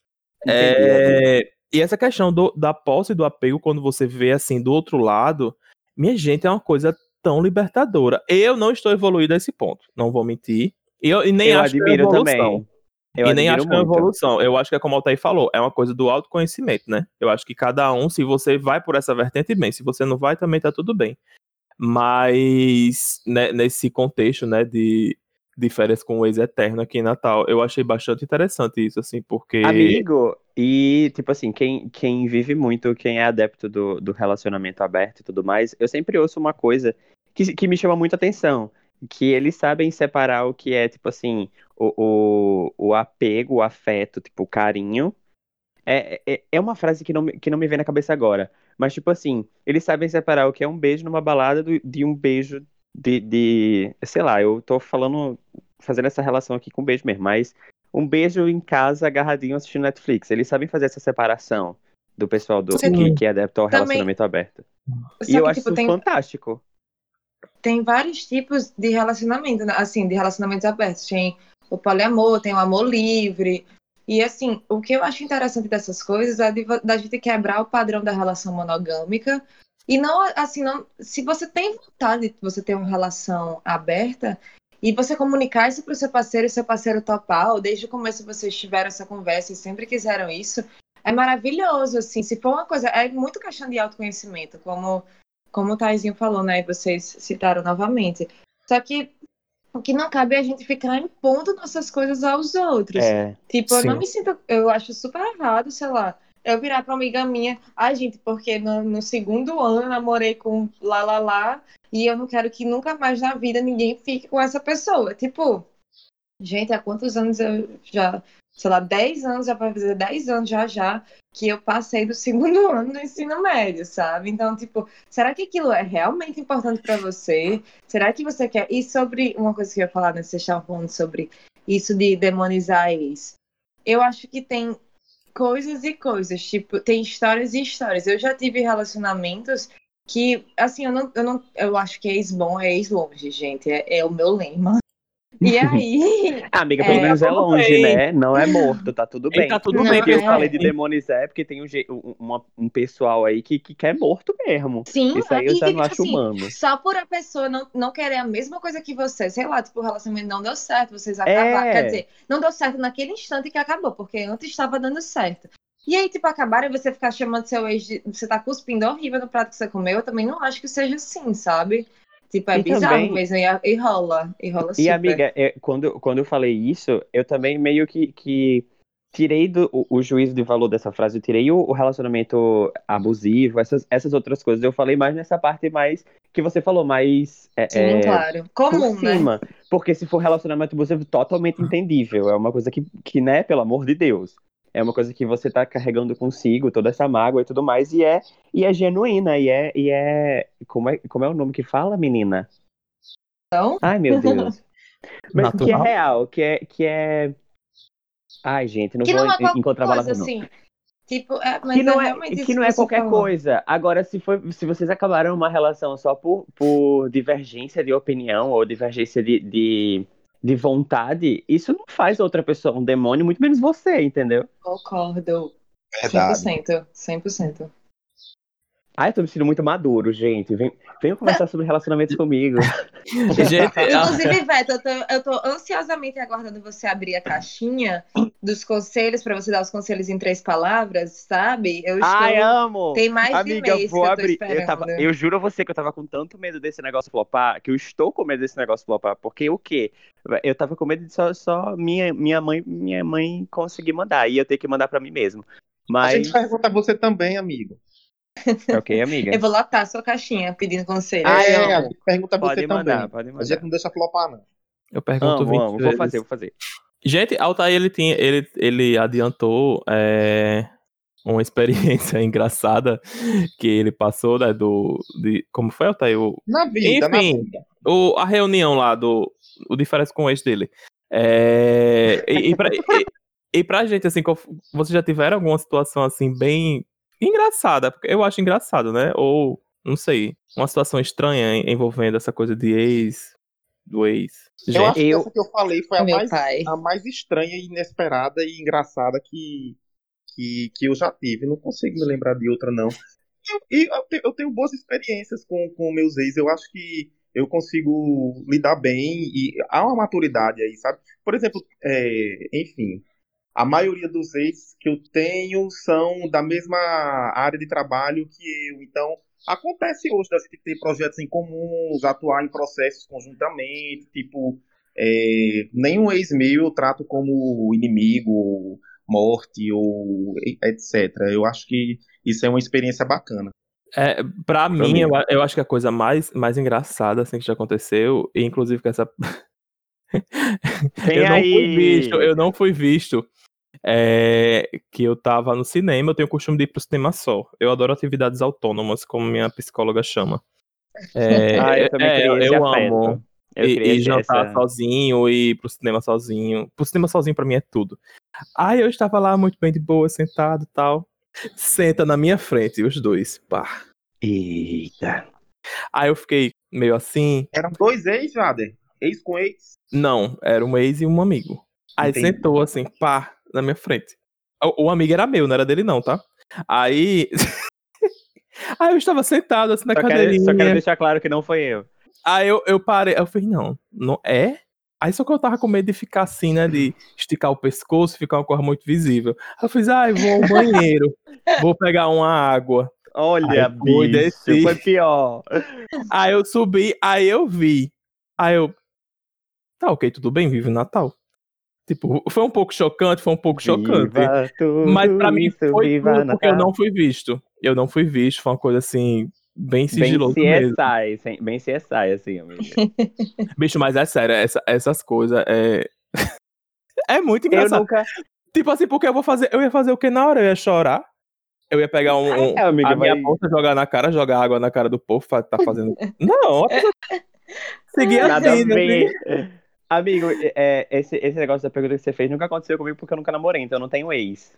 Entendi, É, E essa questão do- da posse e do apego, quando você vê assim do outro lado, minha gente, é uma coisa tão libertadora. Eu não estou evoluído a esse ponto, não vou mentir. E, eu, e nem eu acho que é admiro evolução. também. Eu e nem acho que é uma evolução. Eu acho que é como o Altair falou, é uma coisa do autoconhecimento, né? Eu acho que cada um, se você vai por essa vertente, bem. Se você não vai, também tá tudo bem. Mas né, nesse contexto, né, de, de férias com o ex-eterno aqui em Natal, eu achei bastante interessante isso, assim, porque... Amigo, e tipo assim, quem, quem vive muito, quem é adepto do, do relacionamento aberto e tudo mais, eu sempre ouço uma coisa que, que me chama muita atenção, que eles sabem separar o que é, tipo assim, o, o, o apego, o afeto, tipo, o carinho. É, é, é uma frase que não, me- que não me vem na cabeça agora, mas tipo assim, eles sabem separar o que é um beijo numa balada do- de um beijo de, de, sei lá, eu tô falando, fazendo essa relação aqui com beijo mesmo, mas um beijo em casa, agarradinho, assistindo Netflix. Eles sabem fazer essa separação do pessoal do, que, que é adepto ao Também- relacionamento aberto. E eu que, acho tipo, isso tem, fantástico. Tem vários tipos de relacionamento, né? assim, de relacionamentos abertos. Tem o poliamor, tem o amor livre. E assim, o que eu acho interessante dessas coisas é de, da gente quebrar o padrão da relação monogâmica. E não, assim, não. Se você tem vontade de você ter uma relação aberta, e você comunicar isso para o seu parceiro e seu parceiro topar, ou desde o começo vocês tiveram essa conversa e sempre quiseram isso, é maravilhoso, assim. Se for uma coisa, é muito questão de autoconhecimento, como, como o Taizinho falou, né? E vocês citaram novamente. Só que o que não cabe é a gente ficar impondo nossas coisas aos outros. É, Tipo, eu não Sim. me sinto. Eu acho super errado, sei lá. Eu virar pra uma amiga minha, ai, gente, porque no, no segundo ano eu namorei com lá, lá, lá, e eu não quero que nunca mais na vida ninguém fique com essa pessoa. Tipo, gente, há quantos anos eu já. Sei lá, 10 anos, já vai fazer 10 anos já já, que eu passei do segundo [LAUGHS] ano do ensino médio, sabe? Então, tipo, será que aquilo é realmente importante pra você? Será que você quer. E sobre uma coisa que eu ia falar, né? Vocês falando sobre isso de demonizar ex. Eu acho que tem coisas e coisas, tipo, tem histórias e histórias. Eu já tive relacionamentos que, assim, eu não, eu não, eu acho que ex bom é ex longe, gente, é, é o meu lema. E [LAUGHS] aí, amiga, pelo É, menos é tudo longe, bem. né? Não é morto, tá tudo E bem. tá tudo Não, bem. Porque eu é. falei de demonizar, é porque tem um, um, um pessoal aí que, que quer morto mesmo. sim, Isso aí eu e, já e, não acho assim, humano. só por a pessoa não, não querer a mesma coisa que você, sei lá, tipo, o relacionamento não deu certo, vocês acabaram. É. Quer dizer, não deu certo naquele instante que acabou, porque antes estava dando certo. E aí, tipo, acabaram e você ficar chamando seu ex de. Você tá cuspindo horrível no prato que você comeu, eu também não acho que seja assim, sabe? Tipo, é E bizarro também- mesmo, e, rola, e rola super. E, amiga, é, quando, quando eu falei isso, eu também meio que, que tirei do, o, o juízo de valor dessa frase, eu tirei o, o relacionamento abusivo, essas, essas outras coisas. Eu falei mais nessa parte mais que você falou, mais é, Sim, é, claro. por Comum, né? cima. Porque se for relacionamento abusivo, totalmente entendível. É uma coisa que, que, né, pelo amor de Deus. É uma coisa que você tá carregando consigo, toda essa mágoa e tudo mais, e é, e é genuína, e é, e é. Como é. Como é o nome que fala, menina? Então, Ai, meu Deus. [LAUGHS] Mas que é Natural. real, que é, que é. Ai, gente, não que vou não é encontrar coisa, palavra assim. Tipo, é, mas Que não é, isso que não é qualquer falou. coisa. Agora, se, for, se vocês acabaram uma relação só por, por divergência de opinião ou divergência de, de, de vontade, isso não faz outra pessoa um demônio, muito menos você, entendeu? Concordo. Verdade. 100%. 100%. Ai, eu tô me sentindo muito maduro, gente. Vem, venham conversar sobre relacionamentos comigo. [LAUGHS] Gente, ah, Inclusive, Beto, eu tô, eu tô ansiosamente aguardando você abrir a caixinha dos conselhos para você dar os conselhos em três palavras, sabe? Eu estou. Ai, amo! Tem mais Amiga, de eu mês vou que eu tô abrir. esperando. Eu, tava, eu juro a você que eu tava com tanto medo desse negócio flopar, que eu estou com medo desse negócio flopar. Porque o quê? Eu tava com medo de só, só minha, minha, mãe, minha mãe conseguir mandar. E eu ter que mandar pra mim mesmo. A Mas. gente pergunta a você também, amigo. Ok, amiga. [LAUGHS] Eu vou lotar a sua caixinha pedindo conselho. Ah, é, gente pergunta a você Pode mandar, também. pode A mandar. gente não deixa flopar, não. eu pergunto Amo, 20 amo. Vou fazer, vou fazer. Gente, Altair, ele tinha, ele, ele adiantou é, uma experiência [LAUGHS] engraçada que ele passou, né, do, de, como foi, Altair? O, Na vida, na Enfim. vida. o, a reunião lá do, o diferença com o ex dele. É, e, e, pra, e, e pra gente, assim, qual- vocês já tiveram alguma situação, assim, bem engraçada? Porque eu acho engraçado, né? Ou, não sei, uma situação estranha en- envolvendo essa coisa de ex, do ex. Eu Gente, acho que eu- essa que eu falei foi a Meu mais, pai. a mais estranha, e inesperada e engraçada que, que, que eu já tive. Não consigo me lembrar de outra, não. E eu, te- eu tenho boas experiências com, com meus ex. Eu acho que eu consigo lidar bem e há uma maturidade aí, sabe? Por exemplo, é, enfim, a maioria dos ex que eu tenho são da mesma área de trabalho que eu. Então, acontece hoje da gente ter projetos em comuns, atuar em processos conjuntamente, tipo, é, nenhum ex meu eu trato como inimigo, morte ou etc. Eu acho que isso é uma experiência bacana. É, pra mim, mim. eu, eu acho que a coisa mais, mais engraçada assim, que já aconteceu, e inclusive com essa. [LAUGHS] Eu não aí. fui visto, eu não fui visto. É, que eu tava no cinema, eu tenho o costume de ir pro cinema só. Eu adoro atividades autônomas, como minha psicóloga chama. É, [LAUGHS] Ah, eu também é, queria esse eu amo. Eu e, e jantar essa- sozinho, e ir pro cinema sozinho. Pro cinema sozinho pra mim é tudo. Aí eu estava lá muito bem de boa, sentado e tal. Senta na minha frente, os dois. Pá. Eita. Aí eu fiquei meio assim. Eram dois ex, Jader? Ex com ex? Não, era um ex e um amigo. Aí Entendi. sentou assim, pá, na minha frente. O, o amigo era meu, não era dele não, tá? Aí. [LAUGHS] Aí eu estava sentado assim na Só quero, cadeirinha. só quero deixar claro que não foi eu. Aí eu, eu parei, eu falei, não, não é? Aí só que eu tava com medo de ficar assim, né? De esticar o pescoço, ficar uma coisa muito visível. Aí eu fiz, ai, vou ao banheiro, vou pegar uma água. Olha, Aí fui, bicho, desci. foi pior. Aí eu subi, aí eu vi. Aí eu. Tá, ok, tudo bem, vive o Natal. Tipo, foi um pouco chocante, foi um pouco chocante. Mas pra mim foi tudo porque eu não fui visto. Eu não fui visto, foi uma coisa assim, bem Bem sigiloso mesmo. CSI, sem- bem CSI, assim, amiga. [LAUGHS] Bicho, mas é sério, essa- essas coisas é. [LAUGHS] é muito Eu engraçado. nunca. Tipo assim, porque eu vou fazer. Eu ia fazer o que na hora? Eu ia chorar. Eu ia pegar um, um- [LAUGHS] É, amiga, a minha vai- bolsa, jogar na cara, jogar água na cara do povo, tá fazendo. Não, a pessoa... seguir a vida. assim. Amigo, é, esse, esse negócio da pergunta que você fez nunca aconteceu comigo porque eu nunca namorei, então eu não tenho ex.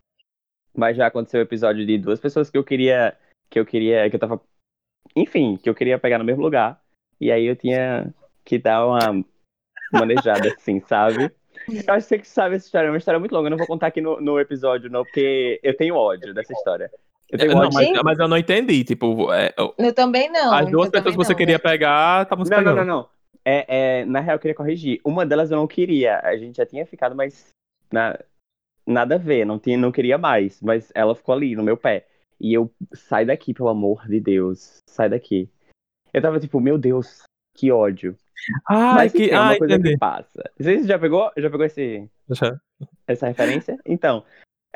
Mas já aconteceu o episódio de duas pessoas que eu queria. Que eu queria. Que eu tava. Enfim, que eu queria pegar no mesmo lugar. E aí eu tinha que dar uma manejada, [LAUGHS] assim, sabe? Eu acho que você que sabe essa história, é uma história muito longa. Eu não vou contar aqui no, no episódio, não, porque eu tenho ódio dessa história. Eu tenho Não, ódio. mas, mas eu não entendi. Tipo, é, eu- Eu também não. as duas eu pessoas que você não, queria né? pegar, estavam se Não, não, pegando. não, não. É, é, na real, eu queria corrigir. Uma delas eu não queria. A gente já tinha ficado, mas na- nada a ver. Não, tinha, não queria mais. Mas ela ficou ali, no meu pé. E eu, sai daqui, pelo amor de Deus. Sai daqui. Eu tava tipo, meu Deus, que ódio. Ai, mas que. é uma Ah, coisa entendi. que passa. Você já pegou, já pegou esse, Já. essa referência? Então,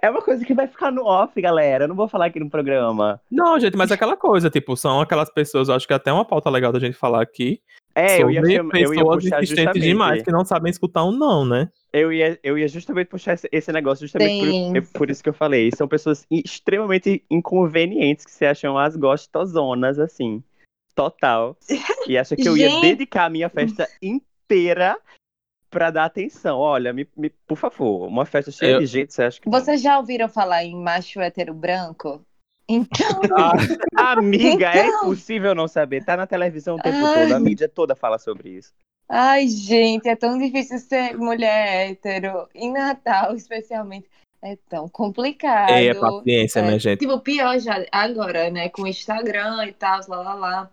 é uma coisa que vai ficar no off, galera. Eu não vou falar aqui no programa. Não, gente, mas é aquela coisa, tipo, são aquelas pessoas, eu acho que é até uma pauta legal da gente falar aqui. É, eu ia, eu ia puxar justamente. demais que não sabem escutar um não, né? Eu ia, eu ia justamente puxar esse, negócio, justamente por, por isso que eu falei. São pessoas extremamente inconvenientes que se acham as gostosonas, assim. Total. E acha que eu ia dedicar a minha festa inteira pra dar atenção. Olha, me, me- por favor, uma festa cheia Eu- de gente, você acha que. Vocês já ouviram falar em macho hétero branco? Então, [LAUGHS] Amiga, é Então. impossível não saber. Tá na televisão o tempo Ai. todo, a mídia toda fala sobre isso. ai, gente, é tão difícil ser mulher hétero. Em Natal, especialmente. É tão complicado. É, paciência, É, minha gente. Tipo, pior já agora, né? Com o Instagram e tal, lá, lá, lá.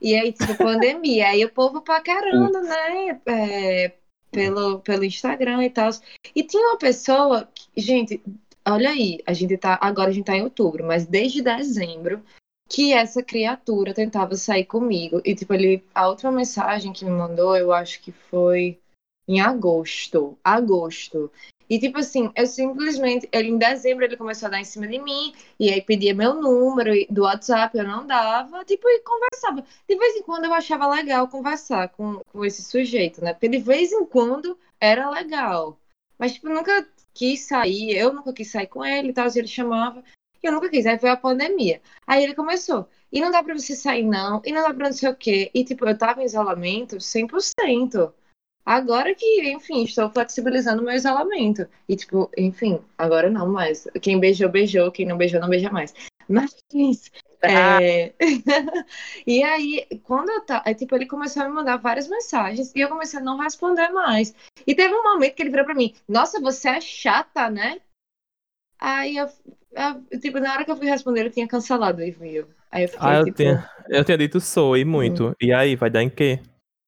E aí, tipo, pandemia. aí o povo paquerando, né? É, pelo, pelo Instagram e tal. E tinha uma pessoa. que- gente, olha aí, a gente tá. Agora a gente tá em outubro, mas desde dezembro que essa criatura tentava sair comigo. E, tipo, ele. A última mensagem que me mandou, eu acho que foi em agosto. Agosto. E, tipo assim, eu simplesmente. Ele, em dezembro, ele começou a dar em cima de mim. E aí pedia meu número do WhatsApp, eu não dava. Tipo, e conversava. De vez em quando eu achava legal conversar com, com esse sujeito, né? Porque de vez em quando era legal. Mas, tipo, nunca quis sair. Eu nunca quis sair com ele e tal. Ele chamava. E eu nunca quis. Aí foi a pandemia. Aí ele começou. E não dá pra você sair, não. E não dá pra não sei o quê. E, tipo, eu tava em isolamento 100%. Agora que, enfim, estou flexibilizando meu isolamento. E, tipo, enfim, agora não mais. Quem beijou, beijou. Quem não beijou, não beija mais. Mas, é... [LAUGHS] e aí, quando eu tava. Tipo, ele começou a me mandar várias mensagens e eu comecei a não responder mais. E teve um momento que ele virou pra mim: Nossa, você é chata, né? Aí eu. eu- tipo, na hora que eu fui responder, ele tinha cancelado o envio. Aí eu fiquei, Ah, eu tipo, tinha, eu tinha dito sou e muito. E aí, vai dar em quê?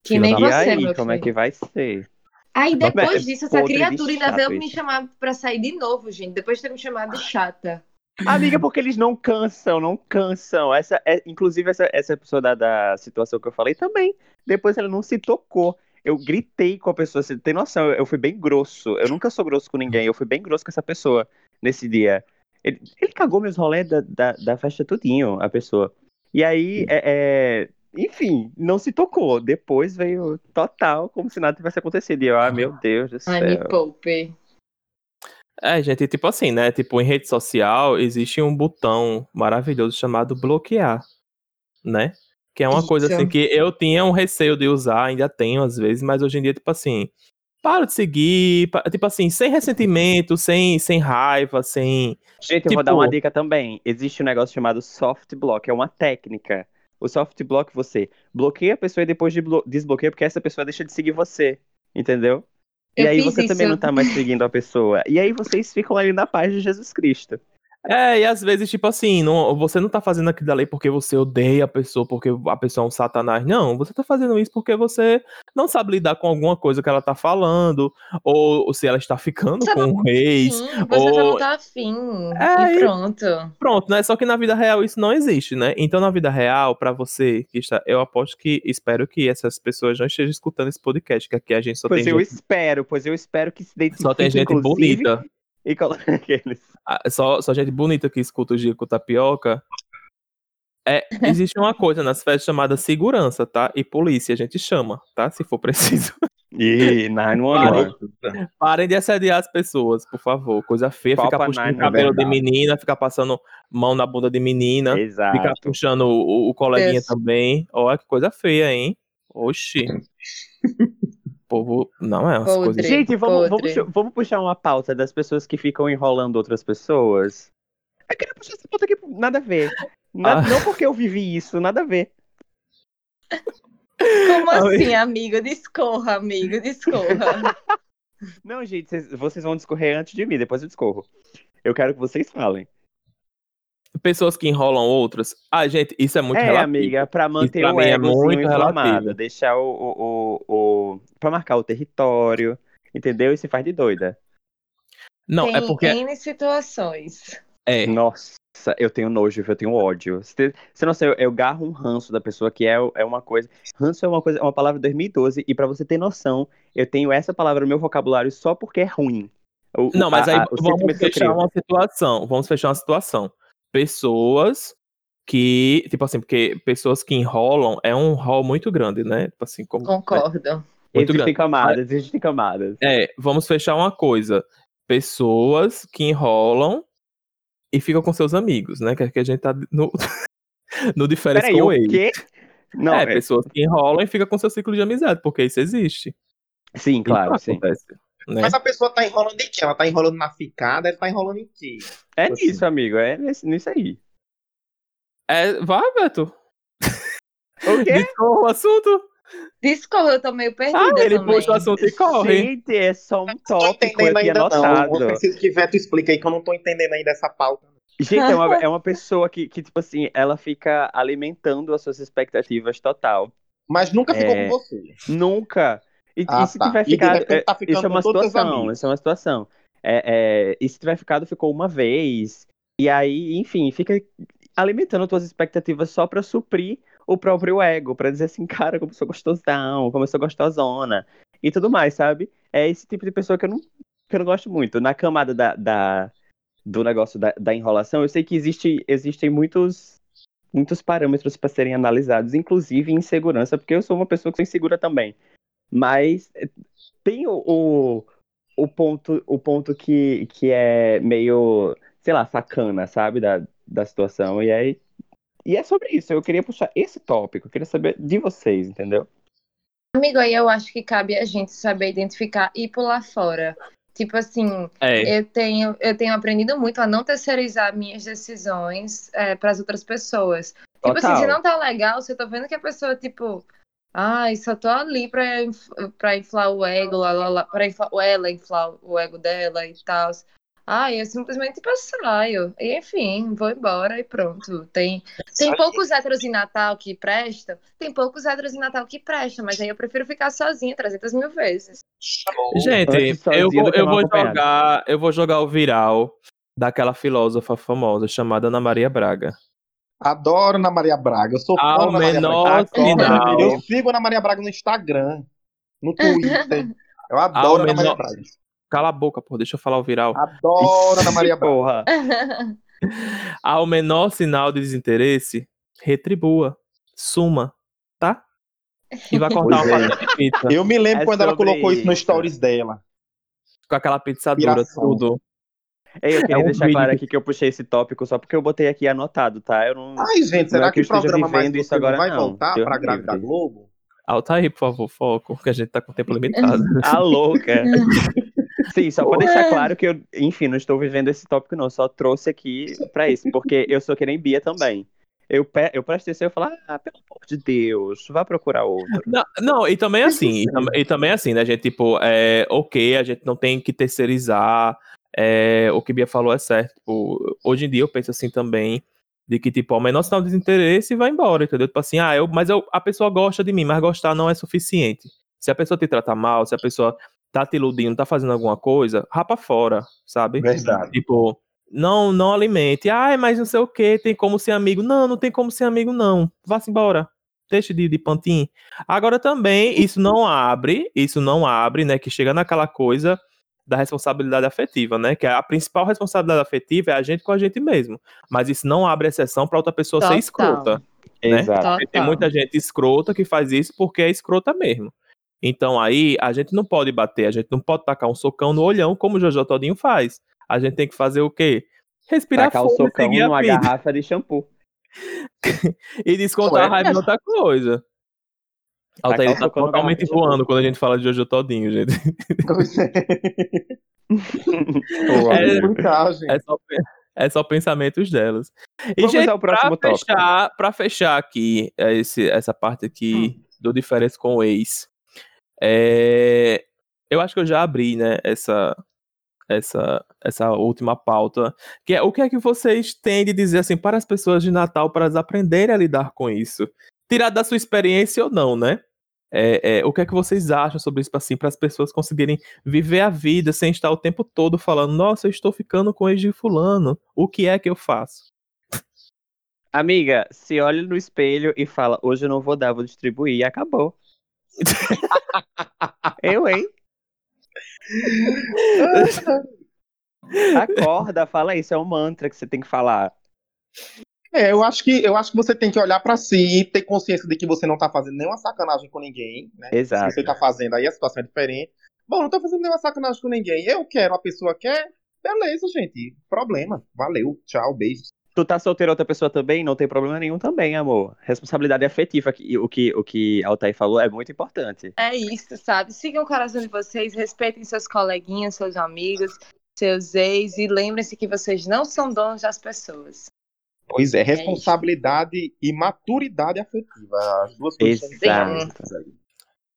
que nem da- E você, aí, meu como é que vai ser? Aí depois é disso, essa podre de criatura ainda veio me chamar pra sair de novo, gente. Depois de ter me chamado de chata. Amiga, porque eles não cansam, não cansam. Essa, é, inclusive, essa, essa pessoa da, da situação que eu falei também. Depois ela não se tocou. Eu gritei com a pessoa, você tem noção, eu, eu fui bem grosso. Eu nunca sou grosso com ninguém, eu fui bem grosso com essa pessoa nesse dia. Ele, ele cagou meus rolês da, da, da festa tudinho, a pessoa. E aí, é, é, enfim, não se tocou. Depois veio total, como se nada tivesse acontecido. E eu, ah, meu Deus do Ai, me céu. poupe. É, gente, tipo assim, né? Tipo, em rede social existe um botão maravilhoso chamado bloquear, né? Que é uma coisa Isso. assim que eu tinha um receio de usar, ainda tenho às vezes, mas hoje em dia, tipo assim, paro de seguir, pa- tipo assim, sem ressentimento, sem, sem raiva, sem. Gente, eu vou dar uma Tipo- dica também. Existe um negócio chamado soft block, é uma técnica. O soft block você bloqueia a pessoa e depois de blo- desbloqueia porque essa pessoa deixa de seguir você, entendeu? E Eu aí fiz você também isso. não tá mais seguindo a pessoa. E aí vocês ficam ali na paz de Jesus Cristo. É, e às vezes, tipo assim, não, você não tá fazendo aquilo dali porque você odeia a pessoa, porque a pessoa é um satanás. Não, você tá fazendo isso porque você não sabe lidar com alguma coisa que ela tá falando, ou, ou se ela está ficando Você com não- um ex. Sim, você ou- não tá afim. É, e e- pronto. Pronto, né? Só que na vida real isso não existe, né? Então, na vida real, pra você que está. Eu aposto que. Espero que essas pessoas não estejam escutando esse podcast, que aqui a gente só Pois tem eu gente, espero, pois eu espero que se identifique, só tem gente inclusive, bonita. E coloque [LAUGHS] aqueles. Ah, Só, só gente bonita que escuta o Giga com Tapioca. É, existe uma coisa nas festas chamada segurança, tá? E polícia, a gente chama, tá? Se for preciso. [LAUGHS] Ih, 911. Parem de assediar as pessoas, por favor. Coisa feia, Copa ficar puxando o cabelo de menina, ficar passando mão na bunda de menina, ficar Exato. puxando o, o coleguinha Isso. também. Olha que coisa feia, hein? Oxi. [LAUGHS] povo. Não é umas Podre. coisas. Gente, vamos, vamos, vamos puxar uma pauta das pessoas que ficam enrolando outras pessoas. Eu queria puxar essa pauta aqui, nada a ver. Na- Ah. Não porque eu vivi isso, nada a ver. Como assim, amigo? Discorra, amigo, discorra. [LAUGHS] Não, gente, vocês, vocês vão discorrer antes de mim, depois eu discorro. Eu quero que vocês falem. Pessoas que enrolam outras. Ah, gente, isso é muito é, relativo. amiga, pra manter pra o é egozinho muito inflamado, relativo. deixar o, o, o, o- pra marcar o território, entendeu? E se faz de doida. Não, Tem é porque. N situações. É. Nossa, eu tenho nojo, eu tenho ódio. Você, você não sei, eu, eu garro um ranço da pessoa que é, é uma coisa. Ranço é uma coisa, é uma palavra de 2012, e pra você ter noção, eu tenho essa palavra no meu vocabulário só porque é ruim. O- Não, mas a- aí a- vamos fechar uma situação. Vamos fechar uma situação. Pessoas que, tipo assim, porque pessoas que enrolam é um rol muito grande, né? Tipo assim, como. Concordo. Muito Existem grande. camadas, existem camadas. É, vamos fechar uma coisa. Pessoas que enrolam e ficam com seus amigos, né? Que é que a gente tá no, [LAUGHS] no diferença Peraí, com o ele. quê? Não, é, é- pessoas que enrolam e ficam com seu ciclo de amizade, porque isso existe. sim, claro, Isso sim. acontece. Né? Mas a pessoa tá enrolando em quê? Ela tá enrolando na ficada, ela tá enrolando em quê? É Assim. isso, amigo, é nesse- nisso aí. É, vai, Beto. O quê? Discorra o assunto. Discorra, eu tô meio perdida Ah, ele também. puxa o assunto e corre. Gente, é só um Não tô tópico entendendo aqui ainda, não. anotado. Eu preciso que Veto explique aí que eu não tô entendendo ainda essa pauta. Gente, é uma, [LAUGHS] é uma pessoa que, que, tipo assim, ela fica alimentando as suas expectativas total. Mas nunca ficou É. com você. Nunca. E, Ah, e se tá. tiver ficado. tá é, isso é uma situação. Isso é uma situação. É, é, e se tiver ficado, ficou uma vez. E aí, enfim, fica alimentando as tuas expectativas só pra suprir o próprio ego, pra dizer assim, [LAUGHS] cara, como eu sou gostosão, como eu sou gostosona. E tudo mais, sabe? É esse tipo de pessoa que eu não, que eu não gosto muito. Na camada da, da- do negócio da, da enrolação, eu sei que existe, existem muitos, muitos parâmetros para serem analisados, inclusive insegurança, porque eu sou uma pessoa que sou insegura também. Mas eh, tem o, o, o ponto, o ponto que, que é meio, sei lá, sacana, sabe, da, da situação. E aí. E é sobre isso. Eu queria puxar esse tópico. Eu queria saber de vocês, entendeu? Amigo, aí eu acho que cabe a gente saber identificar e pular fora. Tipo assim, É. eu tenho, eu tenho aprendido muito a não terceirizar minhas decisões para as outras pessoas. Tipo assim, Total. se não tá legal, se eu tô vendo que a pessoa, tipo, ai, só tô ali pra, pra inflar o ego, lá, lá, lá, pra inflar, ela inflar o ego dela e tal. Ai, eu simplesmente tipo, eu saio. E enfim, vou embora e pronto. Tem, tem poucos héteros em Natal que prestam, tem poucos héteros em Natal que prestam, mas aí eu prefiro ficar sozinha 300 mil vezes. Gente, Antes sozinho eu vou, eu vou jogar, eu vou jogar o viral daquela filósofa famosa chamada Ana Maria Braga. Adoro Ana Maria Braga. Eu sou fã Ao da Maria menor Braga. Eu sigo a Ana Maria Braga no Instagram, no Twitter. [LAUGHS] Eu adoro Ao Ana Maria Braga. Cala a boca, pô, deixa eu falar o viral. Adoro Ana Maria Braga. Porra. [LAUGHS] Ao menor sinal de desinteresse, retribua, suma, tá? E vai [LAUGHS] cortar Pois uma é. de pizza Eu me lembro É quando ela colocou isso no isso. stories dela. com aquela pizza dura, tudo. Ei, eu queria um deixar vídeo claro aqui que eu puxei esse tópico só porque eu botei aqui anotado, tá? Eu não. Ai, gente, Não será é que que o programa mais isso agora, vai não. voltar Deus pra grávida. Globo? Alta aí, por favor, foco, que a gente tá com o tempo limitado. A [LAUGHS] louca. [LAUGHS] Sim, só pra Ué. deixar claro que eu, enfim, não estou vivendo esse tópico, não. Só trouxe aqui pra isso, porque eu sou que nem Bia também. Eu, pe eu presto atenção e eu falo, ah, pelo amor de Deus, vá procurar outro. Não, não, e também assim, e, tam- e também assim, né, gente, tipo, é, ok, a gente não tem que terceirizar é, o que Bia falou é certo. Tipo, hoje em dia eu penso assim também, de que, tipo, ao menor sinal de desinteresse, vai embora, entendeu? Tipo assim, ah, eu, mas eu, a pessoa gosta de mim, mas gostar não é suficiente. Se a pessoa te trata mal, se a pessoa tá te iludindo, tá fazendo alguma coisa, rapa fora, sabe? Verdade. Tipo, não, não alimente. Ai, mas não sei o que, tem como ser amigo. Não, não tem como ser amigo, não. Vá-se embora. Deixe de, de pantin. Agora também, isso não abre, isso não abre, né? Que chega naquela coisa da responsabilidade afetiva, né? Que a principal responsabilidade afetiva é a gente com a gente mesmo. Mas isso não abre exceção para outra pessoa Total. ser escrota. Né? Exato. Tem muita gente escrota que faz isso porque é escrota mesmo. Então aí a gente não pode bater, a gente não pode tacar um socão no olhão como o Jojo Todinho faz. A gente tem que fazer o quê? Respirar Tacar o fundo e socão seguir a numa vida. garrafa de shampoo. [LAUGHS] E descontar Ué, a raiva em outra coisa. Altair o tá totalmente voando quando a gente fala de Jojo Todinho, gente. [LAUGHS] É. Explicar, gente. É só, é só pensamentos delas. E, Vamos gente, ao próximo pra tópico. fechar, pra fechar aqui é, esse, essa parte aqui Hum. do diferença com o ex, é, eu acho que eu já abri, né, essa, essa, essa última pauta, que é o que é que vocês têm de dizer, assim, para as pessoas de Natal, para elas aprenderem a lidar com isso? Tirar da sua experiência ou não, né? É, é, o que é que vocês acham sobre isso, assim, para as pessoas conseguirem viver a vida sem estar o tempo todo falando, nossa, eu estou ficando com ex de fulano, o que é que eu faço? Amiga, se olha no espelho e fala, hoje eu não vou dar, vou distribuir, e acabou. [LAUGHS] eu, hein? [LAUGHS] Acorda, fala isso, é um mantra que você tem que falar. É, eu acho que eu acho que você tem que olhar pra si e ter consciência de que você não tá fazendo nenhuma sacanagem com ninguém, né? Exato. Se você tá fazendo, aí a situação é diferente. Bom, não tô fazendo nenhuma sacanagem com ninguém. Eu quero, a pessoa quer. Beleza, gente. Problema. Valeu. Tchau, beijos. Tu tá solteiro outra pessoa também? Não tem problema nenhum também, amor. Responsabilidade afetiva, o que, o que Altair falou é muito importante. É isso, sabe? Sigam o coração de vocês, respeitem seus coleguinhas, seus amigos, seus ex e lembrem-se que vocês não são donos das pessoas. Pois é, isso. responsabilidade e maturidade afetiva. As duas coisas são Exato.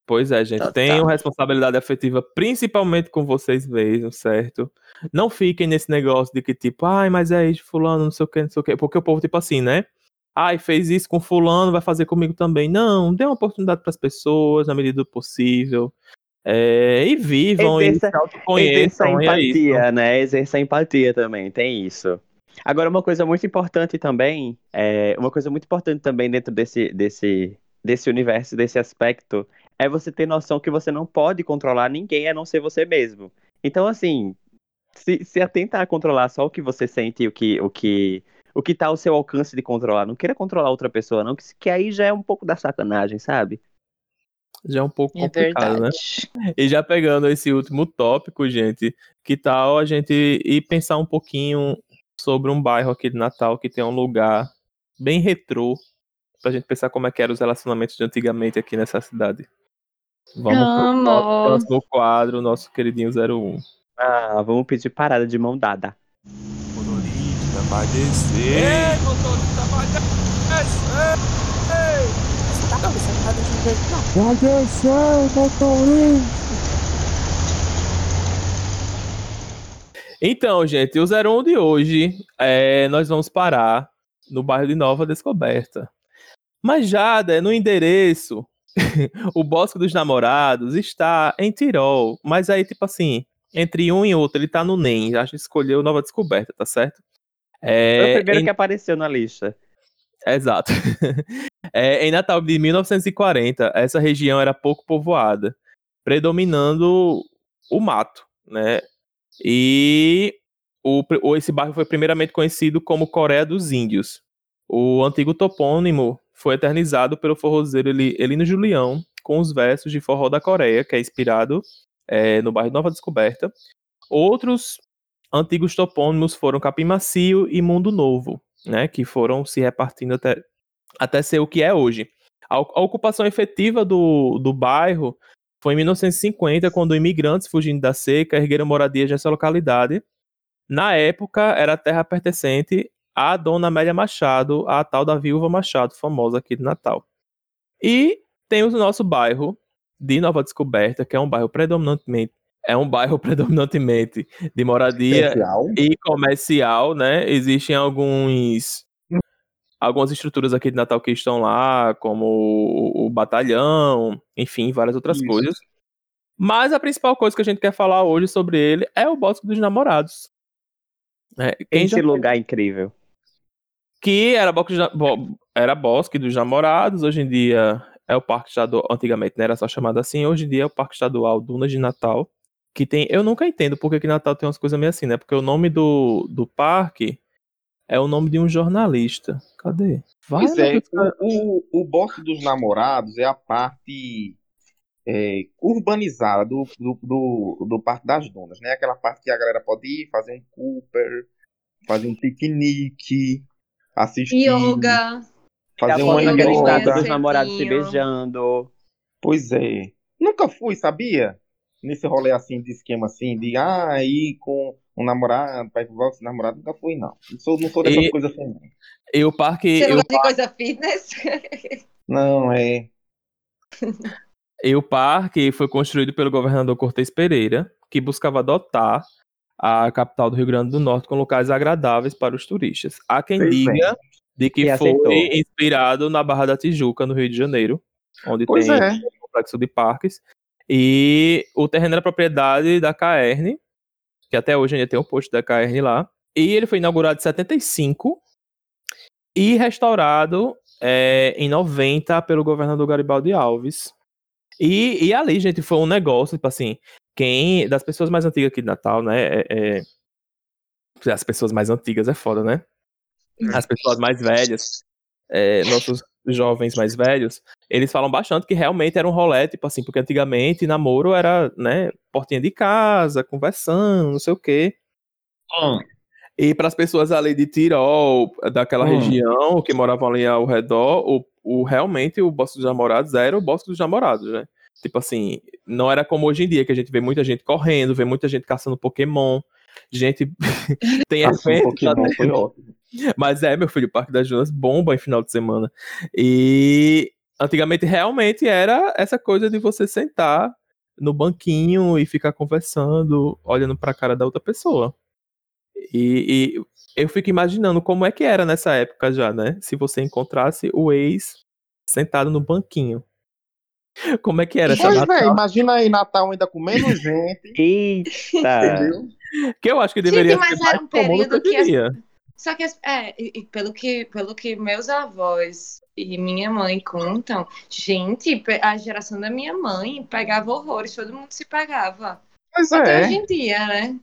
Pois é, gente, Total. tenham responsabilidade afetiva, principalmente com vocês mesmos, certo? Não fiquem nesse negócio de que, tipo, ai, mas é de fulano, não sei o que, não sei o que. Porque o povo, tipo assim, né? Ai, fez isso com fulano, vai fazer comigo também. Não, dê uma oportunidade para as pessoas, na medida do possível. É, e vivam, e Exerça- se autoconheçam, Exerça e é isso. empatia, né? Exerça empatia também, tem isso. Agora, uma coisa muito importante também, é, uma coisa muito importante também dentro desse, desse, desse universo, desse aspecto, é você ter noção que você não pode controlar ninguém a não ser você mesmo. Então, assim, se, se atenta a controlar só o que você sente e o que, o que, o que tá ao seu alcance de controlar. Não queira controlar outra pessoa, não, que, que aí já é um pouco da sacanagem, sabe? Já é um pouco É complicado, né? E já pegando esse último tópico, gente, que tal a gente ir pensar um pouquinho sobre um bairro aqui de Natal que tem um lugar bem retrô, pra gente pensar como é que eram os relacionamentos de antigamente aqui nessa cidade. Vamos pro Amo. nosso próximo quadro, nosso queridinho 01. Ah, vamos pedir parada de mão dada. Motorista, vai descer. Ei, motorista, vai descer. Tá começando a deixar ver. Não. Vai descer, motorista. Então, gente, o 01 de hoje, é, nós vamos parar no bairro de Nova Descoberta. Mas Jada, no endereço, [LAUGHS] o Bosque dos Namorados está em Tirol. Mas aí, tipo assim, entre um e outro, ele tá no NEM. A gente escolheu Nova Descoberta, tá certo? Foi É, o primeiro em- que apareceu na lista. Exato. [LAUGHS] É, em Natal de 1940, essa região era pouco povoada, predominando o mato, né? E o, esse bairro foi primeiramente conhecido como Coreia dos Índios. O antigo topônimo foi eternizado pelo forrozeiro Eli- Elino Julião com os versos de Forró da Coreia, que é inspirado é, no bairro Nova Descoberta. Outros antigos topônimos foram Capim Macio e Mundo Novo, né, que foram se repartindo até, até ser o que é hoje. A, a ocupação efetiva do, do bairro foi em 1950, quando imigrantes fugindo da seca ergueram moradias nessa localidade. Na época, era terra pertencente à dona Amélia Machado, a tal da viúva Machado, famosa aqui de Natal. E tem o nosso bairro de Nova Descoberta, que é um bairro predominantemente é um bairro [LAUGHS] predominantemente de moradia Especial. e comercial, né? Existem alguns algumas estruturas aqui de Natal que estão lá, como o, o batalhão, enfim, várias outras Isso. coisas. Mas a principal coisa que a gente quer falar hoje sobre ele é o Bosque dos Namorados. É, quem já Esse lugar incrível. que era bosque, Bo- era bosque dos namorados, hoje em dia é o Parque Estadual, antigamente não era só chamado assim, hoje em dia é o Parque Estadual Dunas de Natal, que tem, eu nunca entendo porque que Natal tem umas coisas meio assim, né? Porque o nome do, do parque é o nome de um jornalista. Cadê? Vai, Pois é, o, o, dos Namorados é a parte é, urbanizada do, do, do, do Parque das Dunas, né? Aquela parte que a galera pode ir fazer um Cooper, fazer um piquenique, assistir, Yoga. fazer uma yoga, dos namorados se beijando. Pois é. Nunca fui, sabia? Nesse rolê assim, de esquema assim, de ah, ir com um namorado, pro Bosque dos Namorados, nunca fui, não. Não sou, não sou dessas E- coisas assim, não. E o parque, Você não gosta de coisa fitness? [LAUGHS] Não, é. E o parque foi construído pelo governador Cortes Pereira, que buscava adotar a capital do Rio Grande do Norte com locais agradáveis para os turistas. Há quem Pois diga de que E foi aceitou. inspirado na Barra da Tijuca, no Rio de Janeiro, onde Pois tem é. um complexo de parques. E o terreno era propriedade da Caerne, que até hoje ainda tem um posto da Caerne lá. E ele foi inaugurado em 75 e restaurado é, em 90 pelo governador Garibaldi Alves. E, e ali, gente, foi um negócio, tipo assim, quem. Das pessoas mais antigas aqui de Natal, né? é- é- as pessoas mais antigas é foda, né? As pessoas mais velhas, é, nossos jovens mais velhos, eles falam bastante que realmente era um rolê, tipo assim, porque antigamente namoro era, né, portinha de casa, conversando, não sei o quê. Hum. E para as pessoas ali de Tirol, daquela Hum. região, que moravam ali ao redor, o, o- realmente o Bosque dos Namorados era o Bosque dos Namorados, né? Tipo assim, não era como hoje em dia, que a gente vê muita gente correndo, vê muita gente caçando Pokémon, gente [LAUGHS] tem Assim, eventos, Pokémon até- foi ótimo. mas é, meu filho, o Parque das Dunas bomba em final de semana. E antigamente realmente era essa coisa de você sentar no banquinho e ficar conversando, olhando pra cara da outra pessoa. E, e eu fico imaginando como é que era nessa época já, né? Se você encontrasse o ex sentado no banquinho. Como é que era essa Pois Natal? é, imagina aí Natal ainda com menos [LAUGHS] gente, Eita! entendeu? Que eu acho que deveria mas ser mais um comum do que. Só que, é, e, pelo que, pelo que meus avós e minha mãe contam, gente, a geração da minha mãe pegava horrores, todo mundo se pegava. Pois Até é. hoje em dia, né?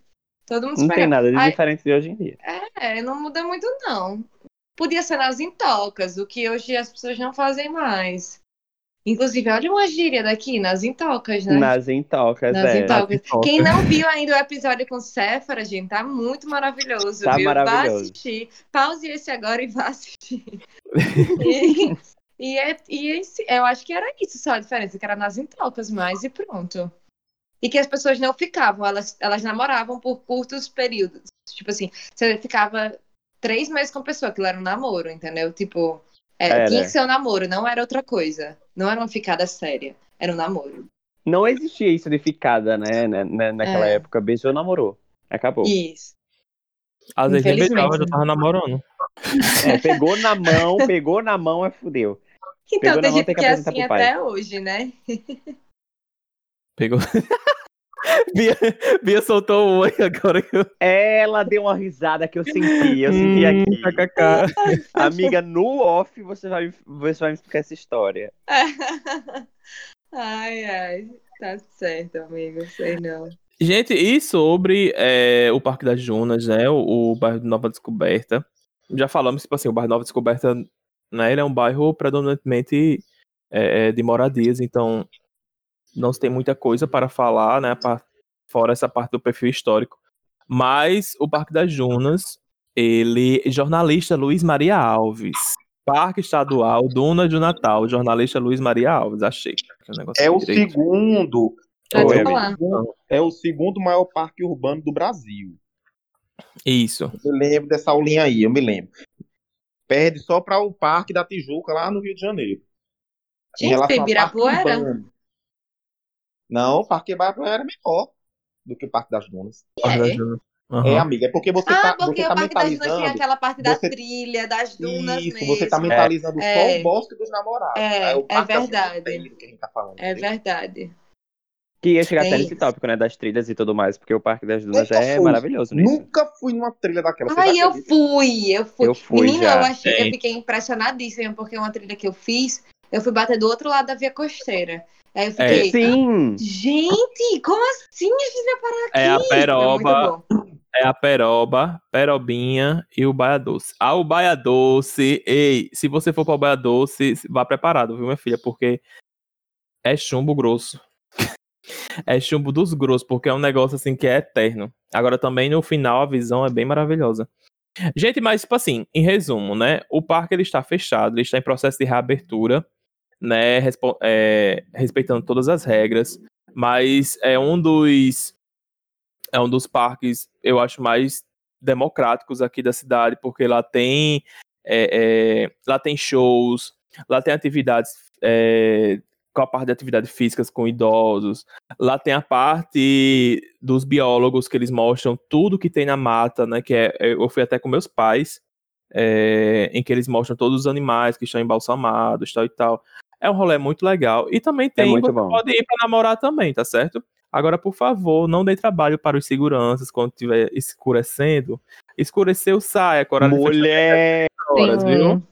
Todo mundo se Não tem pegava. nada de Ai, diferente de hoje em dia. É, não muda muito, não. Podia ser nas intocas, o que hoje as pessoas não fazem mais. Inclusive, olha uma gíria daqui, nas intocas, né? Nas intocas, Nas é. intocas. Quem não viu ainda o episódio com Séfara, gente, tá muito maravilhoso, Tá viu? Vá maravilhoso. assistir. Pause esse agora e vá assistir. [LAUGHS] e, e, é- e esse- eu acho que era isso só a diferença, que era nas intocas mais e pronto. E que as pessoas não ficavam, elas, elas namoravam por curtos períodos. Tipo assim, você ficava três meses com a pessoa, aquilo era um namoro, entendeu? Tipo, é, tinha que ser um namoro, não era outra coisa. Não era uma ficada séria, era um namoro. Não existia isso de ficada, né? na- na- Naquela É. época. Beijou, namorou. Acabou. Isso. Às vezes nem beijava, já né? tava namorando. É, pegou na mão, pegou na mão, é fudeu. Então, Pegou tem mão, gente tem que que é assim até hoje, né? Pegou. [LAUGHS] Bia, Bia soltou o oi agora que eu. Ela deu uma risada que eu senti, eu senti Hum, aqui. kkk. [LAUGHS] Amiga, no off você vai, você vai me explicar essa história. [LAUGHS] ai, ai. Tá certo, amigo. Sei não. Gente, e sobre é, o Parque das Dunas, né? O, o bairro Nova Descoberta. Já falamos, tipo assim, o bairro Nova Descoberta, né? Ele é um bairro predominantemente é, é, de moradias, então não se tem muita coisa para falar, né? Fora essa parte do perfil histórico. Mas o Parque das Dunas, ele. Jornalista Luiz Maria Alves. Parque Estadual Dunas do Natal, jornalista Luiz Maria Alves, achei. Que negócio É o direito. segundo, Pode Oi, falar. é o segundo maior parque urbano do Brasil. Isso. Eu lembro dessa aulinha aí, eu me lembro. Perde só para o Parque da Tijuca lá no Rio de Janeiro. Em Gente, Ibirapuera? Não, o Parque Ibirapuera é menor. do que o Parque das Dunas. É, Aham. É, amiga, é porque você ah, tá, porque você o tá Parque das Dunas mentalizando. tem aquela parte da você- trilha, das dunas Isso, mesmo. você tá mentalizando É. só o bosque dos namorados. É, Aí o é Parque das Dunas verdade. que a gente tá falando. É entendeu? verdade. Que ia chegar Tem até nesse isso. tópico, né? Das trilhas e tudo mais, porque o Parque das Dunas já é maravilhoso nisso. Nunca fui numa trilha daquela. Ai, eu fui, eu fui. Eu fui Menina, já. eu achei, eu Sim. fiquei impressionadíssima, porque uma trilha que eu fiz, eu fui bater do outro lado da via costeira. Aí eu É. fiquei, Sim! gente, como assim a gente vai parar aqui? É a peroba, bom. é a peroba, perobinha e o baia doce. Ah, o baia doce, ei, se você for para o baia doce, vá preparado, viu, minha filha? Porque é chumbo grosso. [LAUGHS] É chumbo dos grossos, porque é um negócio assim que é eterno. Agora também no final a visão é bem maravilhosa. Gente, mas tipo assim, em resumo, né? O parque ele está fechado, ele está em processo de reabertura, né? é, respeitando todas as regras, mas é um dos é um dos parques eu acho mais democráticos aqui da cidade, porque lá tem é, é, lá tem shows, lá tem atividades é, com a parte de atividades físicas com idosos, lá tem a parte dos biólogos que eles mostram tudo que tem na mata, né? Que é, eu fui até com meus pais, é, em que eles mostram todos os animais que estão embalsamados, tal e tal. É um rolê muito legal. E também tem, muito você bom. pode ir para namorar também, tá certo? Agora, por favor, não dê trabalho para os seguranças quando estiver escurecendo. Escureceu, saia, coragem de fechar Mulher! horas, Sim. viu?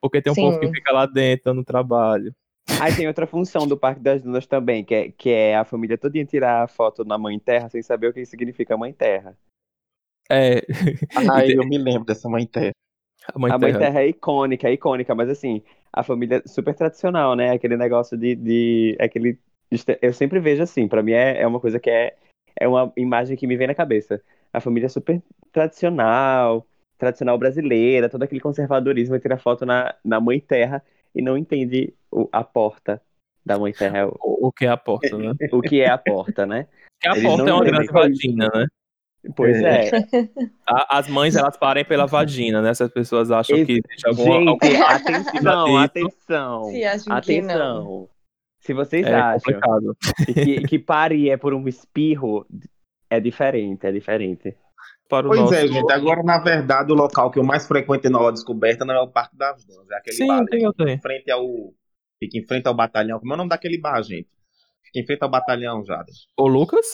Porque tem um povo que Sim. fica lá dentro dando trabalho. Aí tem outra função do Parque das Dunas também, que é, que é a família todinha tirar a foto na Mãe Terra sem saber o que significa Mãe Terra. É, Ai, [LAUGHS] eu me lembro dessa mãe terra. A mãe a Mãe terra. Terra é icônica, é icônica, mas assim, a família é super tradicional, né? Aquele negócio de. de aquele, eu sempre vejo assim, pra mim é, é uma coisa que é, é uma imagem que me vem na cabeça. A família é super tradicional, tradicional brasileira, todo aquele conservadorismo, e tira foto na, na Mãe Terra e não entende o- a porta da Mãe Terra, o, O, que é a porta, né? [LAUGHS] o que é a porta, né? A Eles porta é uma grande é vagina, né? Pois é. A- As mães, elas parem pela vagina, né? Se as pessoas acham Esse- que existe alguma... algum- Gente, atenção, disso. atenção. Se acham que não. Atenção. Se vocês É acham complicado. que, que pare é por um espirro, é diferente, é diferente. Para o Pois nosso... é, gente. Agora, na verdade, o local que eu mais frequento na hora descoberta não é o Parque das Dunas. É aquele Sim, bar tem fica em frente ao. Fica em frente ao batalhão. Como é o nome daquele bar, gente? Fica em frente ao batalhão, Jada. O Lucas?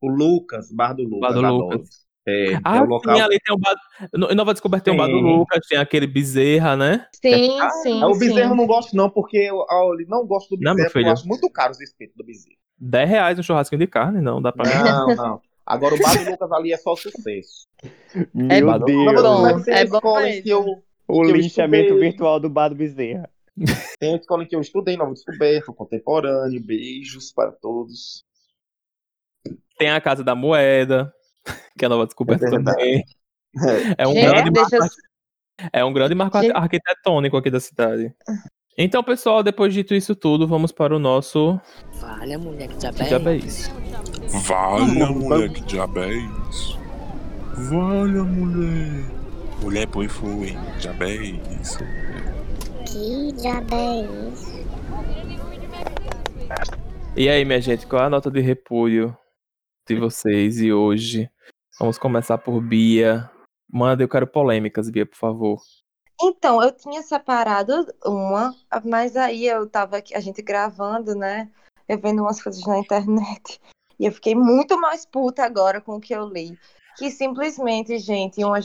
O Lucas, Bar do Lucas. Bar do. Lucas. É, Ah, é o local. sim, ali tem o bar... Em Nova Descoberta tem o bar do Sim. Lucas, tem aquele Bezerra, né? Sim, sim, Ah, o sim. bezerro eu não gosto, não, porque eu, eu não gosto do Não, bezerro, porque eu acho muito caro os espetos do bezerro. 10 reais um churrasquinho de carne, não, dá pra... Não, não. Agora o Bar do Lucas ali é só sucesso. Meu bom. Deus. Bom, é bom eu, O linchamento estudei. virtual do Bar do Bezerra. tem a escola em que eu estudei, Nova Descoberta, contemporâneo, beijos para todos. Tem a Casa da Moeda, que é Nova Descoberta É também. É um Gente, grande deixa marco, é um grande marco Gente. arquitetônico aqui da cidade. Então, pessoal, depois de dito isso tudo, vamos para o nosso Valha, mulher, que já Que diabo é isso? Valha, mulher, que diabo é isso? Valha, mulher. Mulher, põe foi. Diabo é isso. Que diabo é isso? E aí, minha gente, qual é a nota de repúdio de vocês? E hoje, vamos começar por Bia. Manda, eu quero polêmicas, Bia, por favor. Então, eu tinha separado uma, mas aí eu tava aqui, a gente gravando, né? Eu vendo umas coisas na internet. E eu fiquei muito mais puta agora com o que eu li. Que simplesmente, gente, uma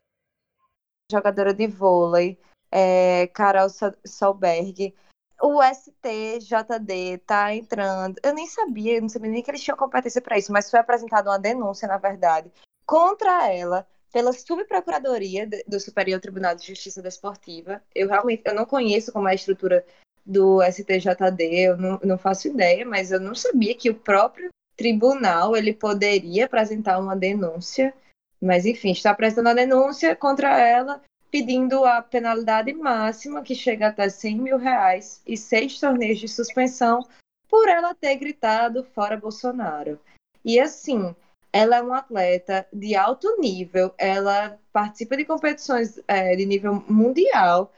jogadora de vôlei, é, Carol Sol- Solberg, o STJD tá entrando. Eu nem sabia, não sabia nem que eles tinham competência para isso, mas foi apresentada uma denúncia, na verdade, contra ela pela subprocuradoria do Superior Tribunal de Justiça Desportiva. Eu realmente eu não conheço como é a estrutura do STJD, eu não, não faço ideia, mas eu não sabia que o próprio tribunal ele poderia apresentar uma denúncia. Mas enfim, está apresentando a denúncia contra ela, pedindo a penalidade máxima, que chega até 100 mil reais, e seis torneios de suspensão por ela ter gritado fora Bolsonaro. E assim, ela é uma atleta de alto nível, ela participa de competições é, de nível mundial.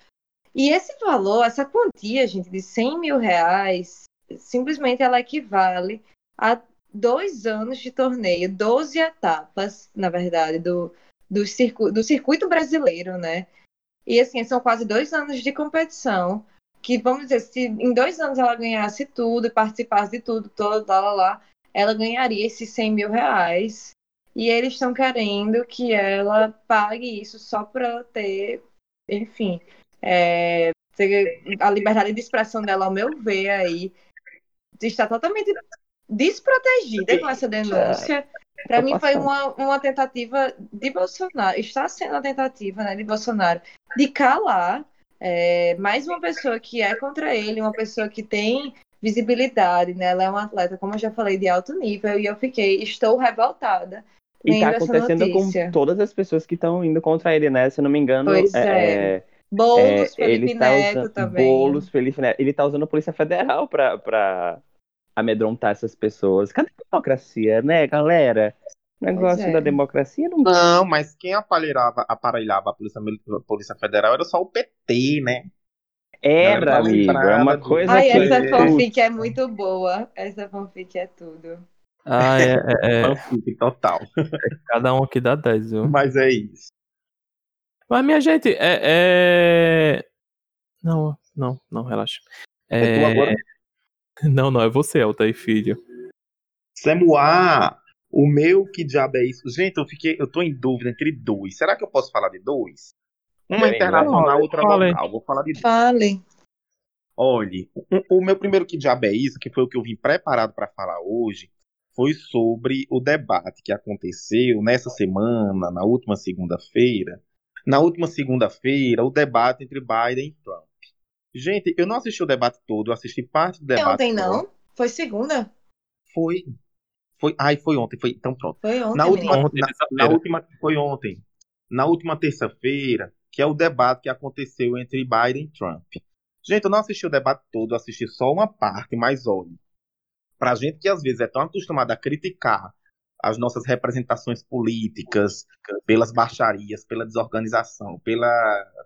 E esse valor, essa quantia, gente, de 100 mil reais, simplesmente ela equivale a dois anos de torneio, 12 etapas, na verdade, do, do, circu do circuito brasileiro, né? E assim, são quase dois anos de competição. Que vamos dizer, se em dois anos ela ganhasse tudo, participasse de tudo, todo, lá, lá, lá, ela ganharia esses 100 mil reais. E eles estão querendo que ela pague isso só para ter, enfim, é, a liberdade de expressão dela, ao meu ver, aí está totalmente desprotegida com essa denúncia. Para mim foi uma, uma tentativa de Bolsonaro, está sendo uma tentativa né, de Bolsonaro de calar é, mais uma pessoa que é contra ele, uma pessoa que tem visibilidade, né? Ela é uma atleta, como eu já falei, de alto nível, e eu fiquei, estou revoltada. E tá acontecendo com todas as pessoas que estão indo contra ele, né? Se eu não me engano, pois é. é... Boulos, é, Felipe ele tá Neto usando, também. Boulos, Felipe Neto. Ele tá usando a Polícia Federal pra, pra amedrontar essas pessoas. Cadê a democracia, né, galera? O negócio é. da democracia não. Não, mas quem aparelhava, aparelhava a Polícia, a Polícia Federal era só o PT, né? Era, Não, amigo. É uma coisa Ai, que. essa é- fanfic é muito boa. Essa fanfic é tudo. Ah, é, [LAUGHS] é, é. Fanfic total. Cada um aqui dá 10, viu? Mas é isso. Mas, minha gente, é. é- Não, não, não, relaxa. É tu agora? [LAUGHS] Não, não, é você, Altair Filho. Samuá, o meu que diabo é isso? Gente, eu fiquei, eu tô em dúvida entre dois. Será que eu posso falar de dois? Uma Bem, internacional, outra fala aí. local. Vou falar de dois. Fale. Olhe, o, o meu primeiro que diabo é isso, que foi o que eu vim preparado para falar hoje, foi sobre o debate que aconteceu nessa semana, na última segunda-feira. Na última segunda-feira, o debate entre Biden e Trump. Gente, eu não assisti o debate todo, eu assisti parte do debate. ontem, só. não? Foi segunda? Foi. Foi. Ai, foi ontem. Foi. Então pronto. Foi ontem, Na última. Ontem, na, na última. Foi ontem. Na última terça-feira, que é o debate que aconteceu entre Biden e Trump. Gente, eu não assisti o debate todo, eu assisti só uma parte, mas olha. Pra gente que às vezes é tão acostumado a criticar as nossas representações políticas, pelas baixarias, pela desorganização, pela,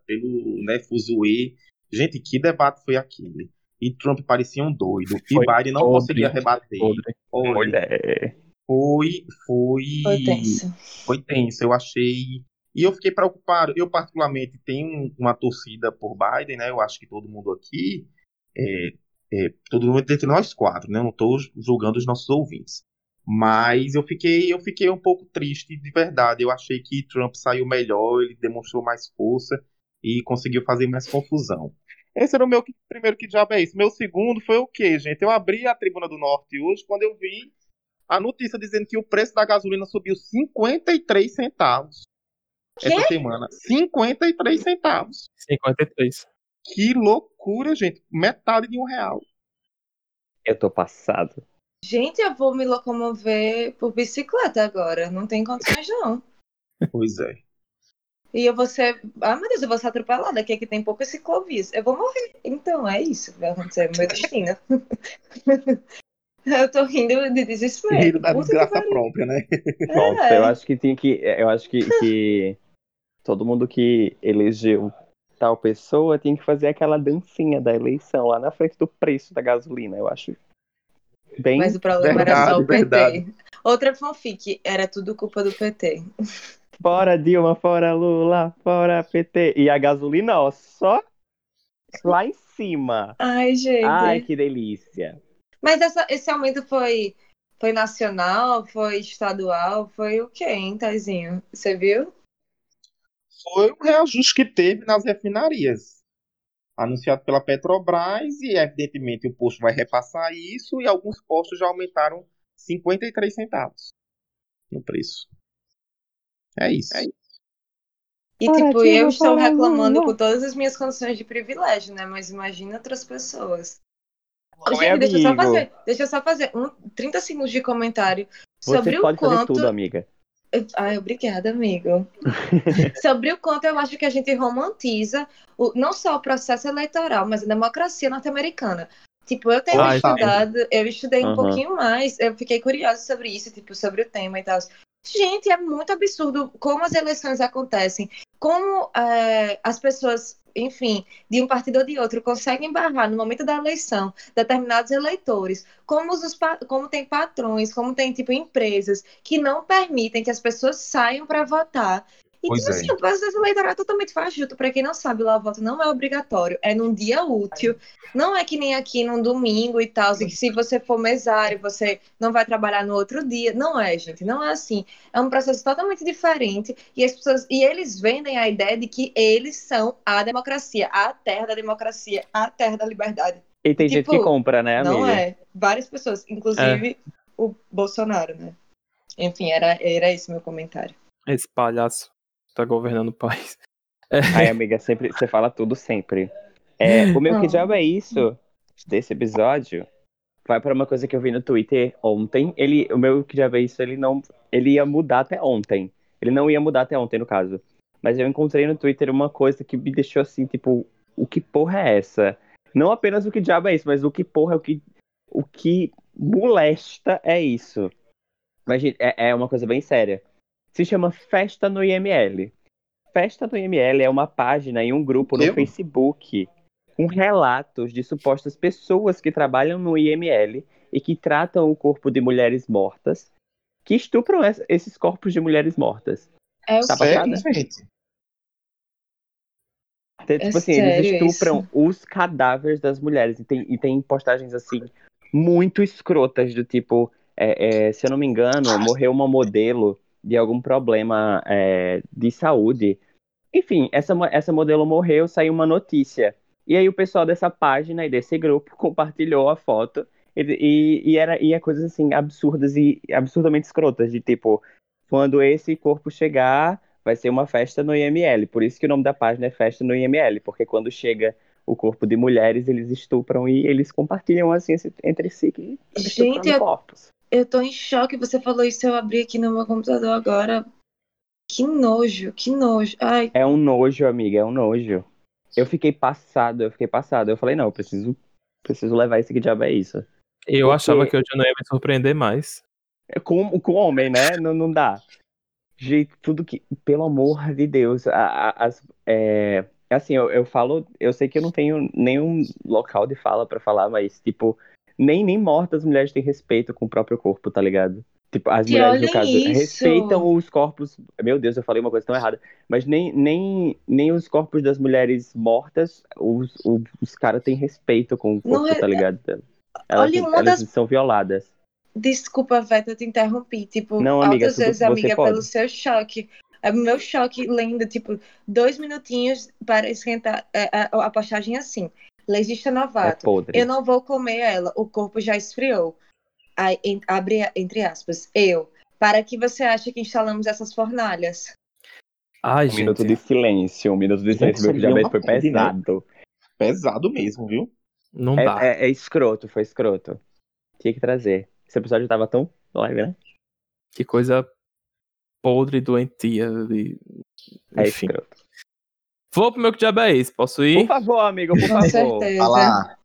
pelo né, fuzuê. Gente, que debate foi aquele? E Trump parecia um doido. E Foi Biden não podre, conseguia rebater. Podre. Olha, É. foi, foi, Foi tenso. foi tenso. Eu achei. E eu fiquei preocupado. Eu, particularmente, tenho uma torcida por Biden, né? Eu acho que todo mundo aqui, é, é, todo mundo entre nós quatro, né? Eu não estou julgando os nossos ouvintes. Mas eu fiquei, eu fiquei um pouco triste de verdade. Eu achei que Trump saiu melhor, ele demonstrou mais força e conseguiu fazer mais confusão. Esse era o meu primeiro que diabo é isso. Meu segundo foi o quê, gente? Eu abri a Tribuna do Norte hoje quando eu vi a notícia dizendo que o preço da gasolina subiu 53 centavos essa semana. 53 centavos. 53. Que loucura, gente. Metade de um real. Eu tô passado. Gente, eu vou me locomover por bicicleta agora. Não tem condições, não. Pois é. E eu vou ser. Ah, meu Deus, eu vou ser atropelada, que aqui tem poucas ciclovias. Eu vou morrer. Então, é isso que vai acontecer. Meu destino. [LAUGHS] eu tô rindo de desespero. Rindo da desgraça própria, né? É. eu acho que tinha que. Eu acho que, que todo mundo que elegeu tal pessoa tinha que fazer aquela dancinha da eleição lá na frente do preço da gasolina. Eu acho bem. Mas o problema era só o PT. Verdade, Outra fanfic, era tudo culpa do PT. Fora Dilma, fora Lula, fora PT. E a gasolina, ó, só lá em cima. Ai, gente. Ai, que delícia. Mas essa- esse aumento foi, foi nacional, foi estadual, foi o quê, hein, Taizinho? Você viu? Foi um reajuste que teve nas refinarias. Anunciado pela Petrobras e, evidentemente, o posto vai repassar isso e alguns postos já aumentaram 53 centavos no preço. É isso. E, Fora tipo, eu estou reclamando Lula. com todas as minhas condições de privilégio, né? Mas imagina outras pessoas. Oi, Gente, deixa eu só fazer, deixa eu só fazer um, 30 segundos de comentário sobre Você o pode fazer quanto. tudo, amiga. Ai, obrigada, amigo. [LAUGHS] Sobre o quanto eu acho que a gente romantiza o, não só o processo eleitoral, mas a democracia norte-americana. Tipo, eu tenho Ai, estudado, eu estudei um Aham. pouquinho mais, eu fiquei curiosa sobre isso, tipo, sobre o tema e tal. Gente, é muito absurdo como as eleições acontecem, como é, as pessoas, enfim, de um partido ou de outro, conseguem barrar no momento da eleição determinados eleitores, como, os, como tem patrões, como tem tipo empresas que não permitem que as pessoas saiam para votar. E Pois tipo é. assim, o processo eleitoral é totalmente fajuto. Para quem não sabe, lá o voto não é obrigatório, é num dia útil. Não é que nem aqui num domingo e tal, que se você for mesário, você não vai trabalhar no outro dia. Não é, gente, não é assim. É um processo totalmente diferente e as pessoas e eles vendem a ideia de que eles são a democracia, a terra da democracia, a terra da liberdade. E tem gente Tipo, que compra, né, amiga? Não é. Várias pessoas, inclusive o Bolsonaro, né? Enfim, era, era esse meu comentário. Esse palhaço tá governando o país. Ai, amiga, sempre, você fala tudo sempre. É, o meu que diabo é isso desse episódio vai para uma coisa que eu vi no Twitter ontem. Ele, o meu que diabo é isso, ele não, ele ia mudar até ontem. Ele não ia mudar até ontem, no caso. Mas eu encontrei no Twitter uma coisa que me deixou assim, tipo, o que porra é essa? Não apenas o que diabo é isso, mas o que porra é o que, o que molesta é isso. Mas, gente, é, é uma coisa bem séria. Se chama Festa no IML. Festa no IML é uma página e um grupo no Eu? Facebook com relatos de supostas pessoas que trabalham no IML e que tratam o corpo de mulheres mortas, que estupram es- esses corpos de mulheres mortas. É o Tá? Sério, gente? Então, É tipo assim, sério eles estupram os cadáveres das mulheres. E tem, e tem postagens assim, muito escrotas, do tipo, é, é, se eu não me engano, morreu uma modelo de algum problema é, de saúde. Enfim, essa, essa modelo morreu, saiu uma notícia. E aí o pessoal dessa página e desse grupo [LAUGHS] compartilhou a foto. E, e, era, e é coisas assim, absurdas e absurdamente escrotas, de tipo, quando esse corpo chegar, vai ser uma festa no IML. Por isso que o nome da página é Festa no IML, porque quando chega o corpo de mulheres, eles estupram e eles compartilham assim entre si que Gente, corpos. Eu tô em choque. Você falou isso, eu abri aqui no meu computador agora. Que nojo, que nojo. Ai, É um nojo, amiga, é um nojo. Eu fiquei passado, eu fiquei passado. Eu falei, não, eu preciso, preciso levar esse que diabo é isso. Eu Porque- achava que eu já não ia me surpreender mais. É Com, com homem, né? Não, não dá. Gente, tudo que. Pelo amor de Deus. a- a- as, é, assim, eu, eu falo. Eu sei que eu não tenho nenhum local de fala pra falar, mas, tipo, nem, nem mortas as mulheres têm respeito com o próprio corpo, tá ligado? Tipo, as Que mulheres, no caso, isso! respeitam os corpos. Meu Deus, eu falei uma coisa tão errada. Mas nem, nem, nem os corpos das mulheres mortas, os, os, os caras têm respeito com o corpo, é- tá ligado? Elas, Olha, uma elas das- são violadas. desculpa, Veta, eu te interrompi. Tipo, Não, amiga, altas vezes, você amiga, pode. pelo seu choque. É o meu choque lendo, tipo, dois minutinhos para esquentar é, a, a postagem assim. Legista É novato. podre. Eu não vou comer ela, o corpo já esfriou. Aí, en- abre entre aspas. Eu. Para que você acha que instalamos essas fornalhas? Ai, Um minuto gente. de silêncio, um minuto de Gente, silêncio, meu isso diabetes é foi pesado. Pesado mesmo, viu? Não dá. É, é, é escroto, foi escroto. Tinha que trazer. Esse episódio tava tão leve, né? Que coisa podre, doentia. De... É Enfim. escroto. Vou pro meu que diabo é esse. Posso ir? Por favor, amigo, por Com favor. certeza. Olha lá.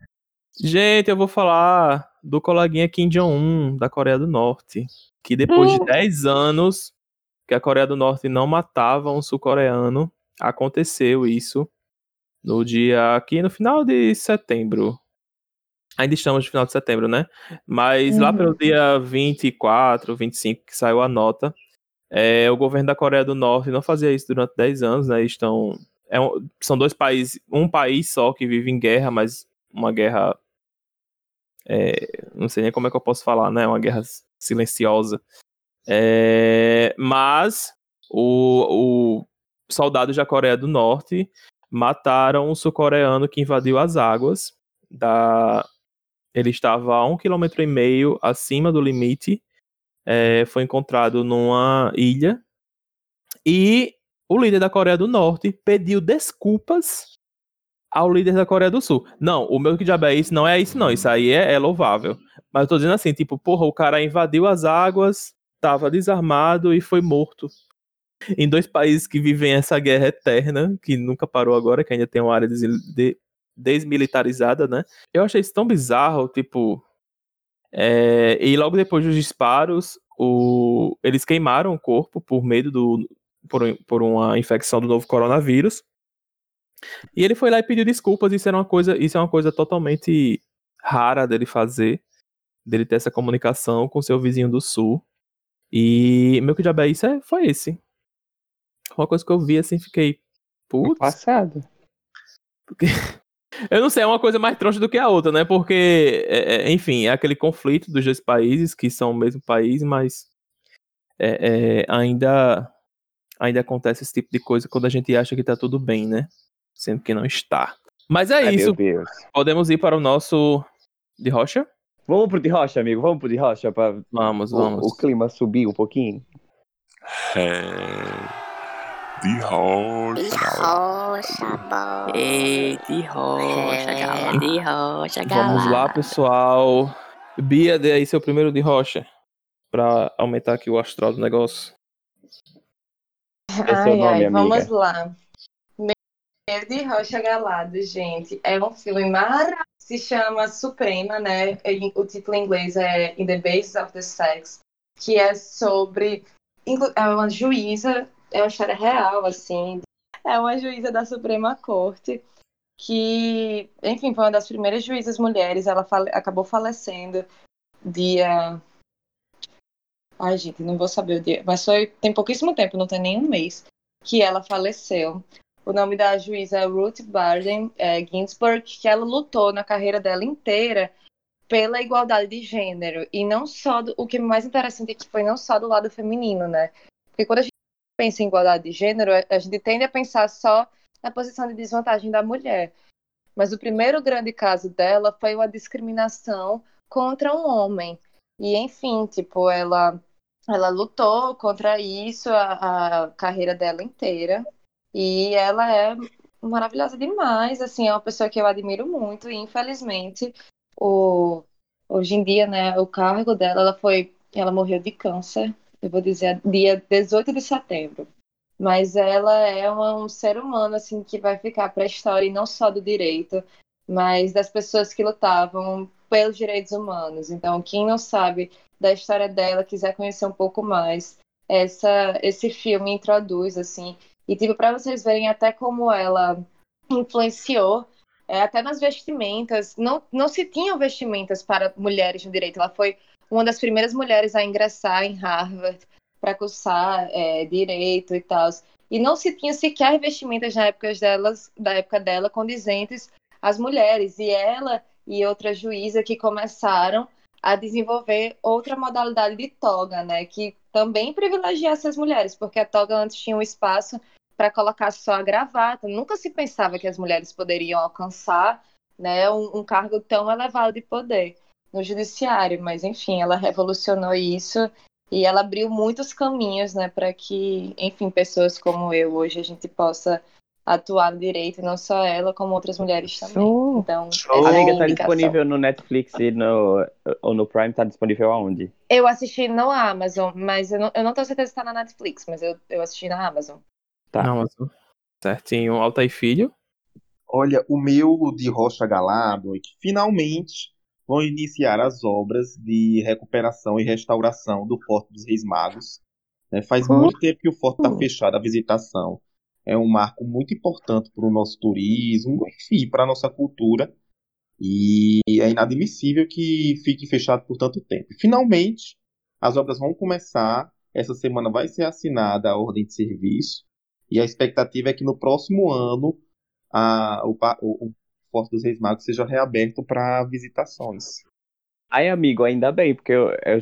Gente, eu vou falar do coleguinha Kim Jong-un, da Coreia do Norte. Que depois de 10 anos que a Coreia do Norte não matava um sul-coreano, aconteceu isso no dia aqui no final de setembro. Ainda estamos no final de setembro, né? Mas lá Uhum. pelo dia 24, 25 que saiu a nota, é, o governo da Coreia do Norte não fazia isso durante 10 anos, né? Estão é um- são dois países, um país só que vive em guerra, mas uma guerra é, não sei nem como é que eu posso falar, né? Uma guerra silenciosa. É, mas o, o soldados da Coreia do Norte mataram um sul-coreano que invadiu as águas da. Ele estava a um quilômetro e meio acima do limite. é, foi encontrado numa ilha e o líder da Coreia do Norte pediu desculpas ao líder da Coreia do Sul. Não, o meu que diabo é isso? Não é isso, não. Isso aí é, é louvável. Mas eu tô dizendo assim, tipo, porra, o cara invadiu as águas, tava desarmado e foi morto. Em dois países que vivem essa guerra eterna, que nunca parou agora, que ainda tem uma área de- desmilitarizada, né? Eu achei isso tão bizarro, tipo. é, e logo depois dos disparos, o, eles queimaram o corpo por medo do por, por uma infecção do novo coronavírus. E ele foi lá e pediu desculpas. Isso era uma coisa, isso é uma coisa totalmente rara dele fazer, dele ter essa comunicação com seu vizinho do sul. E meu que diabo é isso é, foi esse. Uma coisa que eu vi assim, fiquei putz. Passado. Porque [LAUGHS] eu não sei, é uma coisa mais troncha do que a outra, né? Porque, é, é, enfim, é aquele conflito dos dois países que são o mesmo país, mas é, é, ainda ainda acontece esse tipo de coisa quando a gente acha que tá tudo bem, né? Sendo que não está. Mas é Ai, isso. meu Deus. Podemos ir para o nosso de rocha? Vamos pro de rocha, amigo. Vamos pro de rocha pra Vamos, o, vamos. o clima subir um pouquinho. É. De rocha, De rocha, boy. Ei, de rocha, É. galera. De rocha, Vamos lá, pessoal. Bia, dê aí seu primeiro de rocha. Pra aumentar aqui o astral do negócio. É ai, nome, ai, amiga? vamos lá. Meio de Rocha Galado, gente. É um filme maravilhoso. Se chama Suprema, né? O título em inglês é In the Basis of the Sex, que é sobre é uma juíza, é uma história real, assim. É uma juíza da Suprema Corte que, enfim, foi uma das primeiras juízas mulheres. Ela fale- acabou falecendo dia. Ai, gente, não vou saber o dia, mas foi tem pouquíssimo tempo, não tem nem um mês, que ela faleceu. O nome da juíza é Ruth Bader é, Ginsburg, que ela lutou na carreira dela inteira pela igualdade de gênero. E não só do, o que é mais interessante é que foi não só do lado feminino, né? Porque quando a gente pensa em igualdade de gênero, a gente tende a pensar só na posição de desvantagem da mulher. Mas o primeiro grande caso dela foi uma discriminação contra um homem. E enfim, tipo, ela ela lutou contra isso a, a carreira dela inteira. E ela é maravilhosa demais, assim, é uma pessoa que eu admiro muito e infelizmente o hoje em dia, né, o cargo dela, ela foi, ela morreu de câncer, eu vou dizer, dia 18 de setembro. Mas ela é uma- um ser humano assim que vai ficar para a história e não só do direito, mas das pessoas que lutavam pelos direitos humanos. Então, quem não sabe da história dela, quiser conhecer um pouco mais, essa esse filme introduz assim e tipo, para vocês verem até como ela influenciou, é, até nas vestimentas, não, não se tinham vestimentas para mulheres no direito. Ela foi uma das primeiras mulheres a ingressar em Harvard para cursar é, direito e tal. E não se tinha sequer vestimentas na época, delas, da época dela condizentes às mulheres. E ela e outra juíza que começaram a desenvolver outra modalidade de toga, né? Que também privilegiasse as mulheres, porque a toga antes tinha um espaço para colocar só a gravata. Nunca se pensava que as mulheres poderiam alcançar né, um, um cargo tão elevado de poder no judiciário. Mas, enfim, ela revolucionou isso e ela abriu muitos caminhos né, para que, enfim, pessoas como eu hoje a gente possa atuar no direito, e não só ela, como outras mulheres também. Show. Então, Show. essa é a Amiga, tá indicação. disponível no Netflix e no, ou no Prime, tá disponível aonde? Eu assisti no Amazon, mas eu não, eu não tenho certeza se tá na Netflix, mas eu, eu assisti na Amazon. Tá. Não, mas... Certinho. Altair Filho. Olha, o meu de Rocha Galado é que finalmente vão iniciar as obras de recuperação e restauração do Forte dos Reis Magos. né? Faz muito tempo que o forte está fechado à visitação. É um marco muito importante para o nosso turismo, enfim, para a nossa cultura. E é inadmissível que fique fechado por tanto tempo. Finalmente, as obras vão começar. Essa semana vai ser assinada a ordem de serviço. E a expectativa é que no próximo ano a- o, o Forte dos Reis Magos seja reaberto para visitações. Ai, amigo, ainda bem, porque eu, eu-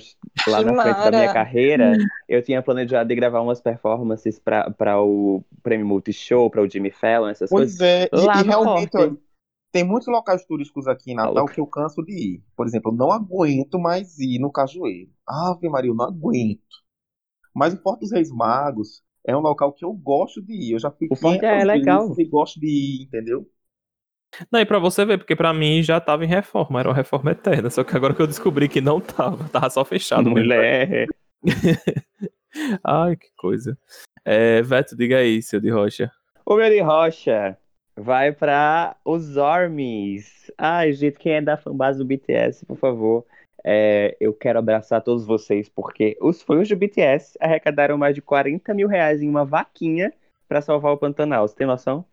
lá na frente da minha carreira, eu tinha planejado de gravar umas performances para o Prêmio Multishow, para o Jimmy Fallon, essas coisas. Pois é, e, Lá e no realmente ó, tem muitos locais turísticos aqui em Natal que eu canso de ir. Por exemplo, eu não aguento mais ir no Cajueiro. Ave Maria, eu não aguento. Mas o Forte dos Reis Magos é um local que eu gosto de ir. Eu já fui O 500 é legal. e gosto de ir, entendeu? Não, e pra você ver, porque pra mim já tava em reforma, era uma reforma eterna. Só que agora que eu descobri que não tava, tava só fechado. Mulher. [LAUGHS] Ai, que coisa. É, Veto, diga aí, seu de rocha. O meu de rocha vai para os Armies. Ai, gente, quem é da fanbase do BTS, por favor. é, eu quero abraçar todos vocês, porque os fãs do BTS arrecadaram mais de 40 mil reais em uma vaquinha pra salvar o Pantanal. Você tem noção?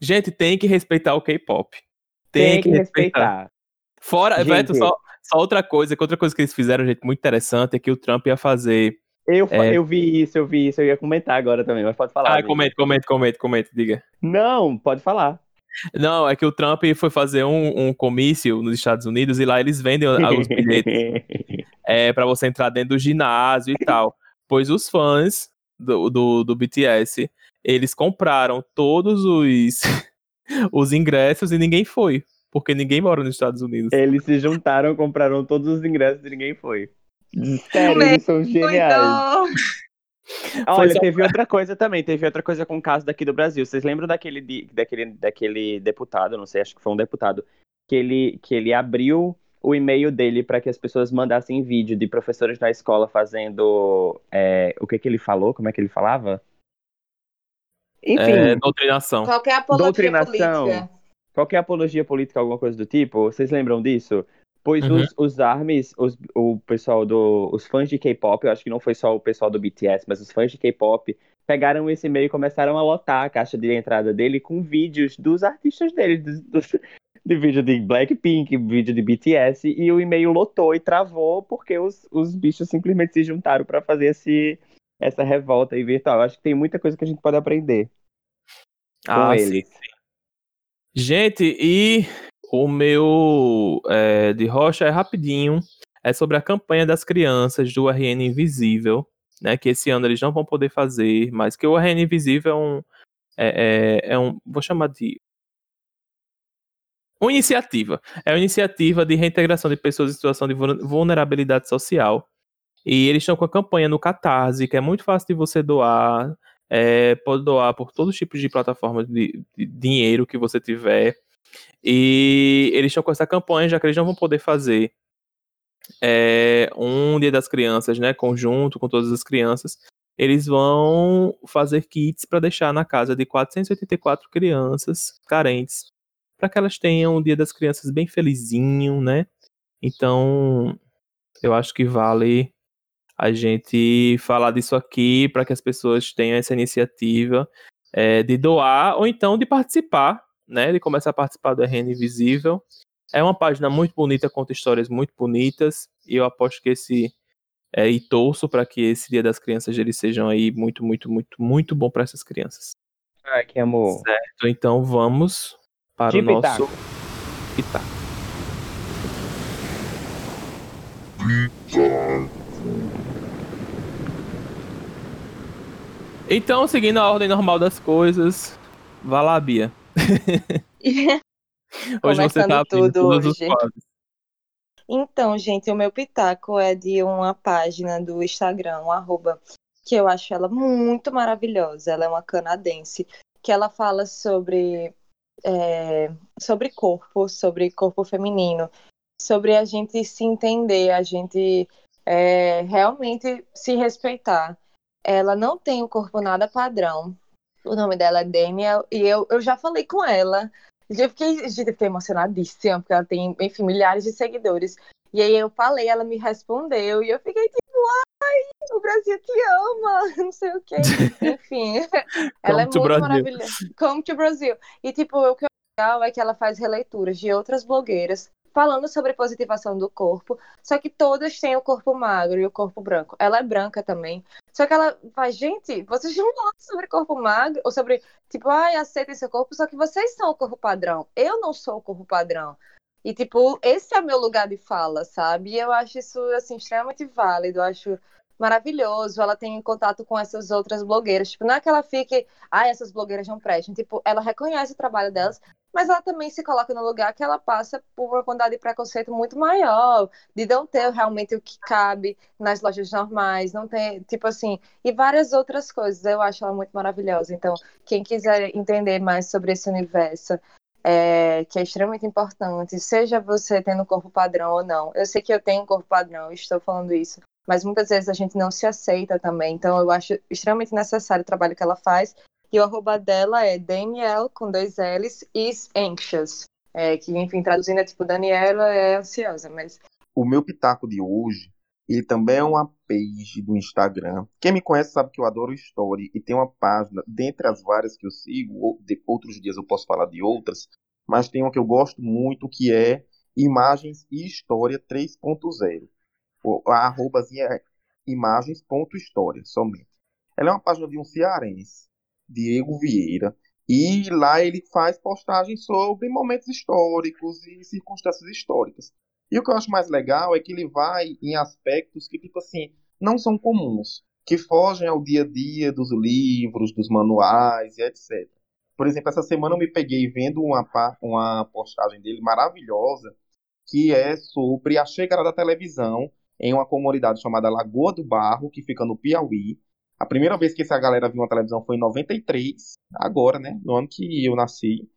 Gente, tem que respeitar o K-pop. Tem, que respeitar. Fora, Gente. Beto, só, só outra coisa, que outra coisa que eles fizeram, gente, muito interessante, é que o Trump ia fazer. Eu, É. eu vi isso, eu vi isso, eu ia comentar agora também, mas pode falar. Ah, amigo. comente, comente, comente, comente, diga. Não, pode falar. Não, é que o Trump foi fazer um, um comício nos Estados Unidos e lá eles vendem os bilhetes [LAUGHS] é, para você entrar dentro do ginásio e tal. Pois os fãs do, do, do BTS, eles compraram todos os, [LAUGHS] os ingressos e ninguém foi. Porque ninguém mora nos Estados Unidos. Eles se juntaram, compraram todos os ingressos e ninguém foi. Sério, eles são geniais. Olha, só- teve outra coisa também, teve outra coisa com o caso daqui do Brasil. Vocês lembram daquele, daquele, daquele deputado, não sei, acho que foi um deputado, que ele, que ele abriu o e-mail dele para que as pessoas mandassem vídeo de professores na escola fazendo. é, o que que ele falou? Como é que ele falava? Enfim, É, doutrinação. qualquer apologia Doutrinação. política. qualquer apologia política, alguma coisa do tipo, vocês lembram disso? Pois Uhum. os, os ARMYs, os, o pessoal do. Os fãs de K-pop, eu acho que não foi só o pessoal do BTS, mas os fãs de K-pop pegaram esse e-mail e começaram a lotar a caixa de entrada dele com vídeos dos artistas dele, dos, dos- de vídeo de Blackpink, vídeo de BTS, e o e-mail lotou e travou porque os, os bichos simplesmente se juntaram para fazer esse, essa revolta aí virtual. Acho que tem muita coisa que a gente pode aprender com Ah, sim. eles. Gente, e o meu é, de rocha é rapidinho. É sobre a campanha das crianças do RN Invisível, né? Que esse ano eles não vão poder fazer, mas que o RN Invisível é um. É, é- é um. Vou chamar de. Uma iniciativa. É uma iniciativa de reintegração de pessoas em situação de vulner- vulnerabilidade social. E eles estão com a campanha no Catarse, que é muito fácil de você doar. É, pode doar por todos os tipos de plataformas de, de dinheiro que você tiver. E eles estão com essa campanha, já que eles não vão poder fazer é, um Dia das Crianças, né, conjunto com todas as crianças. Eles vão fazer kits para deixar na casa de 484 crianças carentes, para que elas tenham um Dia das Crianças bem felizinho, né? Então, eu acho que vale a gente falar disso aqui para que as pessoas tenham essa iniciativa é, de doar ou então de participar, né? De começar a participar do RN Invisível. É uma página muito bonita, conta histórias muito bonitas e eu aposto que esse é, e torço para que esse Dia das Crianças eles sejam aí muito, muito, muito, muito bom para essas crianças. Ai, que amor. Certo? Então vamos para De o nosso pitaco. pitaco. Então, seguindo a ordem normal das coisas, vá lá, Bia. [LAUGHS] Hoje você tá tudo todos os hoje. Então, gente, o meu pitaco é de uma página do Instagram, um arroba, que eu acho ela muito maravilhosa. Ela é uma canadense, que ela fala sobre, é, sobre corpo, sobre corpo feminino, sobre a gente se entender, a gente é, realmente se respeitar. Ela não tem um corpo nada padrão. O nome dela é Daniel, e eu, eu já falei com ela. Eu fiquei, eu fiquei emocionadíssima, porque ela tem, enfim, milhares de seguidores. E aí eu falei, ela me respondeu, e eu fiquei tipo, ai, o Brasil te ama, [LAUGHS] não sei o quê. [LAUGHS] Enfim, [LAUGHS] ela é muito Brasil. maravilhosa. Come to Brasil. E, tipo, o que é legal é que ela faz releituras de outras blogueiras falando sobre positivação do corpo, só que todas têm o corpo magro e o corpo branco. Ela é branca também. Só que ela gente, vocês não falam sobre corpo magro, ou sobre, tipo, ai, aceitem seu corpo, só que vocês são o corpo padrão. Eu não sou o corpo padrão. E, tipo, esse é o meu lugar de fala, sabe? E eu acho isso, assim, extremamente válido. Eu acho maravilhoso. Ela tem contato com essas outras blogueiras. Tipo, não é que ela fique, ai, essas blogueiras não prestam. Tipo, ela reconhece o trabalho delas, mas ela também se coloca no lugar que ela passa por uma quantidade de preconceito muito maior, de não ter realmente o que cabe nas lojas normais, não ter, tipo assim, e várias outras coisas. Eu acho ela muito maravilhosa. Então, quem quiser entender mais sobre esse universo, é, que é extremamente importante, seja você tendo corpo padrão ou não. Eu sei que eu tenho corpo padrão, estou falando isso, mas muitas vezes a gente não se aceita também. Então, eu acho extremamente necessário o trabalho que ela faz. E o arroba dela é Daniel, com dois L's, is anxious. É, que, enfim, traduzindo é tipo, Daniela é ansiosa, mas o meu pitaco de hoje, ele também é uma page do Instagram. Quem me conhece sabe que eu adoro story e tem uma página, dentre as várias que eu sigo, ou de outros dias eu posso falar de outras, mas tem uma que eu gosto muito que é Imagens e História 3.0. A arrobazinha é imagens.história somente. Ela é uma página de um cearense, Diego Vieira, e lá ele faz postagens sobre momentos históricos e circunstâncias históricas. E o que eu acho mais legal é que ele vai em aspectos que, tipo assim, não são comuns, que fogem ao dia a dia dos livros, dos manuais e etc. Por exemplo, essa semana eu me peguei vendo uma, uma postagem dele maravilhosa, que é sobre a chegada da televisão em uma comunidade chamada Lagoa do Barro, que fica no Piauí. A primeira vez que essa galera viu uma televisão foi em 93, agora, né? No ano que eu nasci.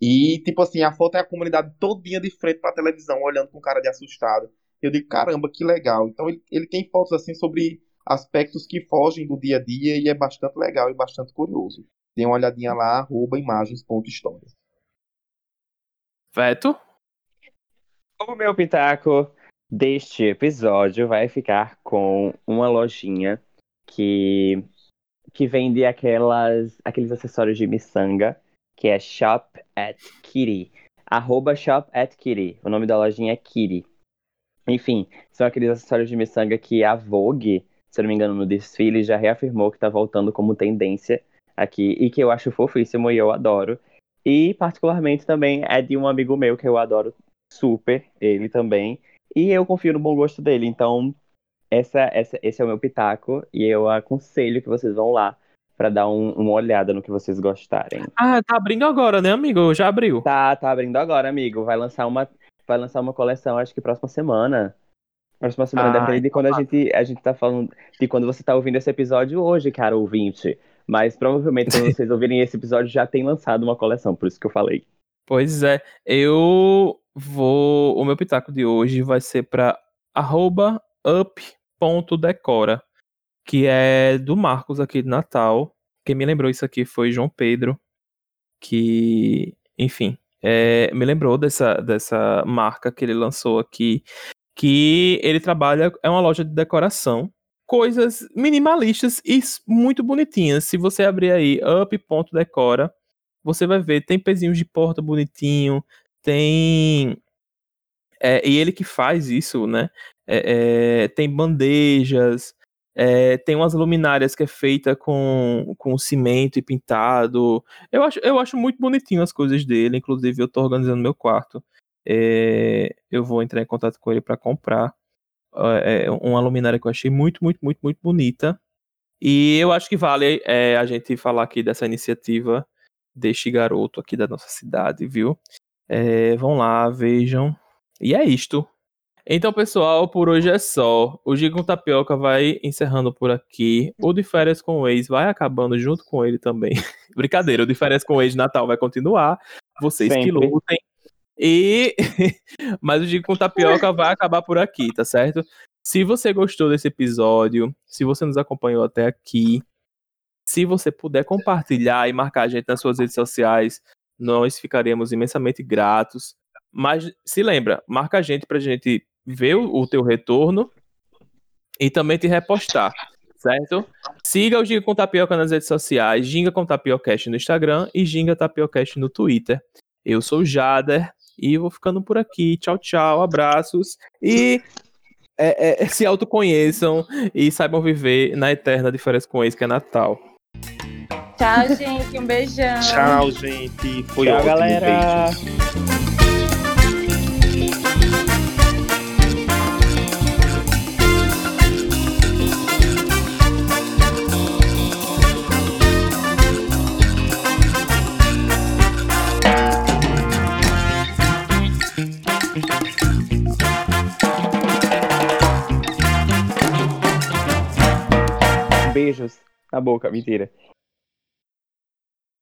E, tipo assim, a foto é a comunidade todinha de frente pra televisão, olhando com cara de assustado. Eu digo, caramba, que legal. Então ele, ele tem fotos assim sobre aspectos que fogem do dia a dia e é bastante legal e bastante curioso. Dê uma olhadinha lá, arroba imagens.história. Veto? O meu pitaco deste episódio vai ficar com uma lojinha que, que vende aquelas, aqueles acessórios de miçanga, que é Shop at Kitty. Arroba Shop at Kitty. O nome da lojinha é Kitty. Enfim, são aqueles acessórios de miçanga que a Vogue, se não me engano, no desfile, já reafirmou que tá voltando como tendência aqui e que eu acho fofíssimo e eu adoro. E particularmente também é de um amigo meu que eu adoro super, ele também. E eu confio no bom gosto dele. Então, essa, essa, esse é o meu pitaco. E eu aconselho que vocês vão lá para dar um, uma olhada no que vocês gostarem. Ah, tá abrindo agora, né, amigo? Já abriu. Tá, tá abrindo agora, amigo. Vai lançar uma, vai lançar uma coleção, acho que próxima semana. Próxima semana, Ah, depende de quando a gente, a gente tá falando. De quando você tá ouvindo esse episódio hoje, cara ouvinte. Mas provavelmente quando vocês ouvirem esse episódio já tem lançado uma coleção, por isso que eu falei. Pois é, eu vou. O meu pitaco de hoje vai ser para arroba up.decora, que é do Marcos aqui de Natal. Quem me lembrou isso aqui foi João Pedro, que, enfim, é, me lembrou dessa, dessa marca que ele lançou aqui, que ele trabalha, é uma loja de decoração, coisas minimalistas e muito bonitinhas. Se você abrir aí up.decora, você vai ver, tem pezinhos de porta bonitinho, tem. É, e ele que faz isso, né? É, é, tem bandejas, é, tem umas luminárias que é feita com, com cimento e pintado. Eu acho, eu acho muito bonitinho as coisas dele, inclusive eu tô organizando meu quarto. É, eu vou entrar em contato com ele para comprar é, uma luminária que eu achei muito, muito, muito, muito bonita. E eu acho que vale a gente falar aqui dessa iniciativa deste garoto aqui da nossa cidade, viu? Vão lá, vejam. E é isto. Então, pessoal, por hoje é só. O Giga com Tapioca vai encerrando por aqui. O de férias com o ex vai acabando junto com ele também. [LAUGHS] Brincadeira, o de férias com o ex de Natal vai continuar. Vocês que Sempre. lutem. E [LAUGHS] mas o Giga com Tapioca vai acabar por aqui, tá certo? Se você gostou desse episódio, se você nos acompanhou até aqui, se você puder compartilhar e marcar a gente nas suas redes sociais, nós ficaremos imensamente gratos. Mas se lembra, marca a gente pra gente ver o, o teu retorno e também te repostar, certo? Siga o Ginga com Tapioca nas redes sociais, Ginga com Tapiocast no Instagram e Ginga Tapiocast no Twitter. Eu sou o Jader e vou ficando por aqui. Tchau, tchau, abraços e é, é, [LAUGHS] se autoconheçam e saibam viver na eterna diferença com ex que é Natal. Tchau, gente. Um beijão. Tchau, gente. Foi Tchau, ótimo. galera. Beijos. Beijos na boca, mentira.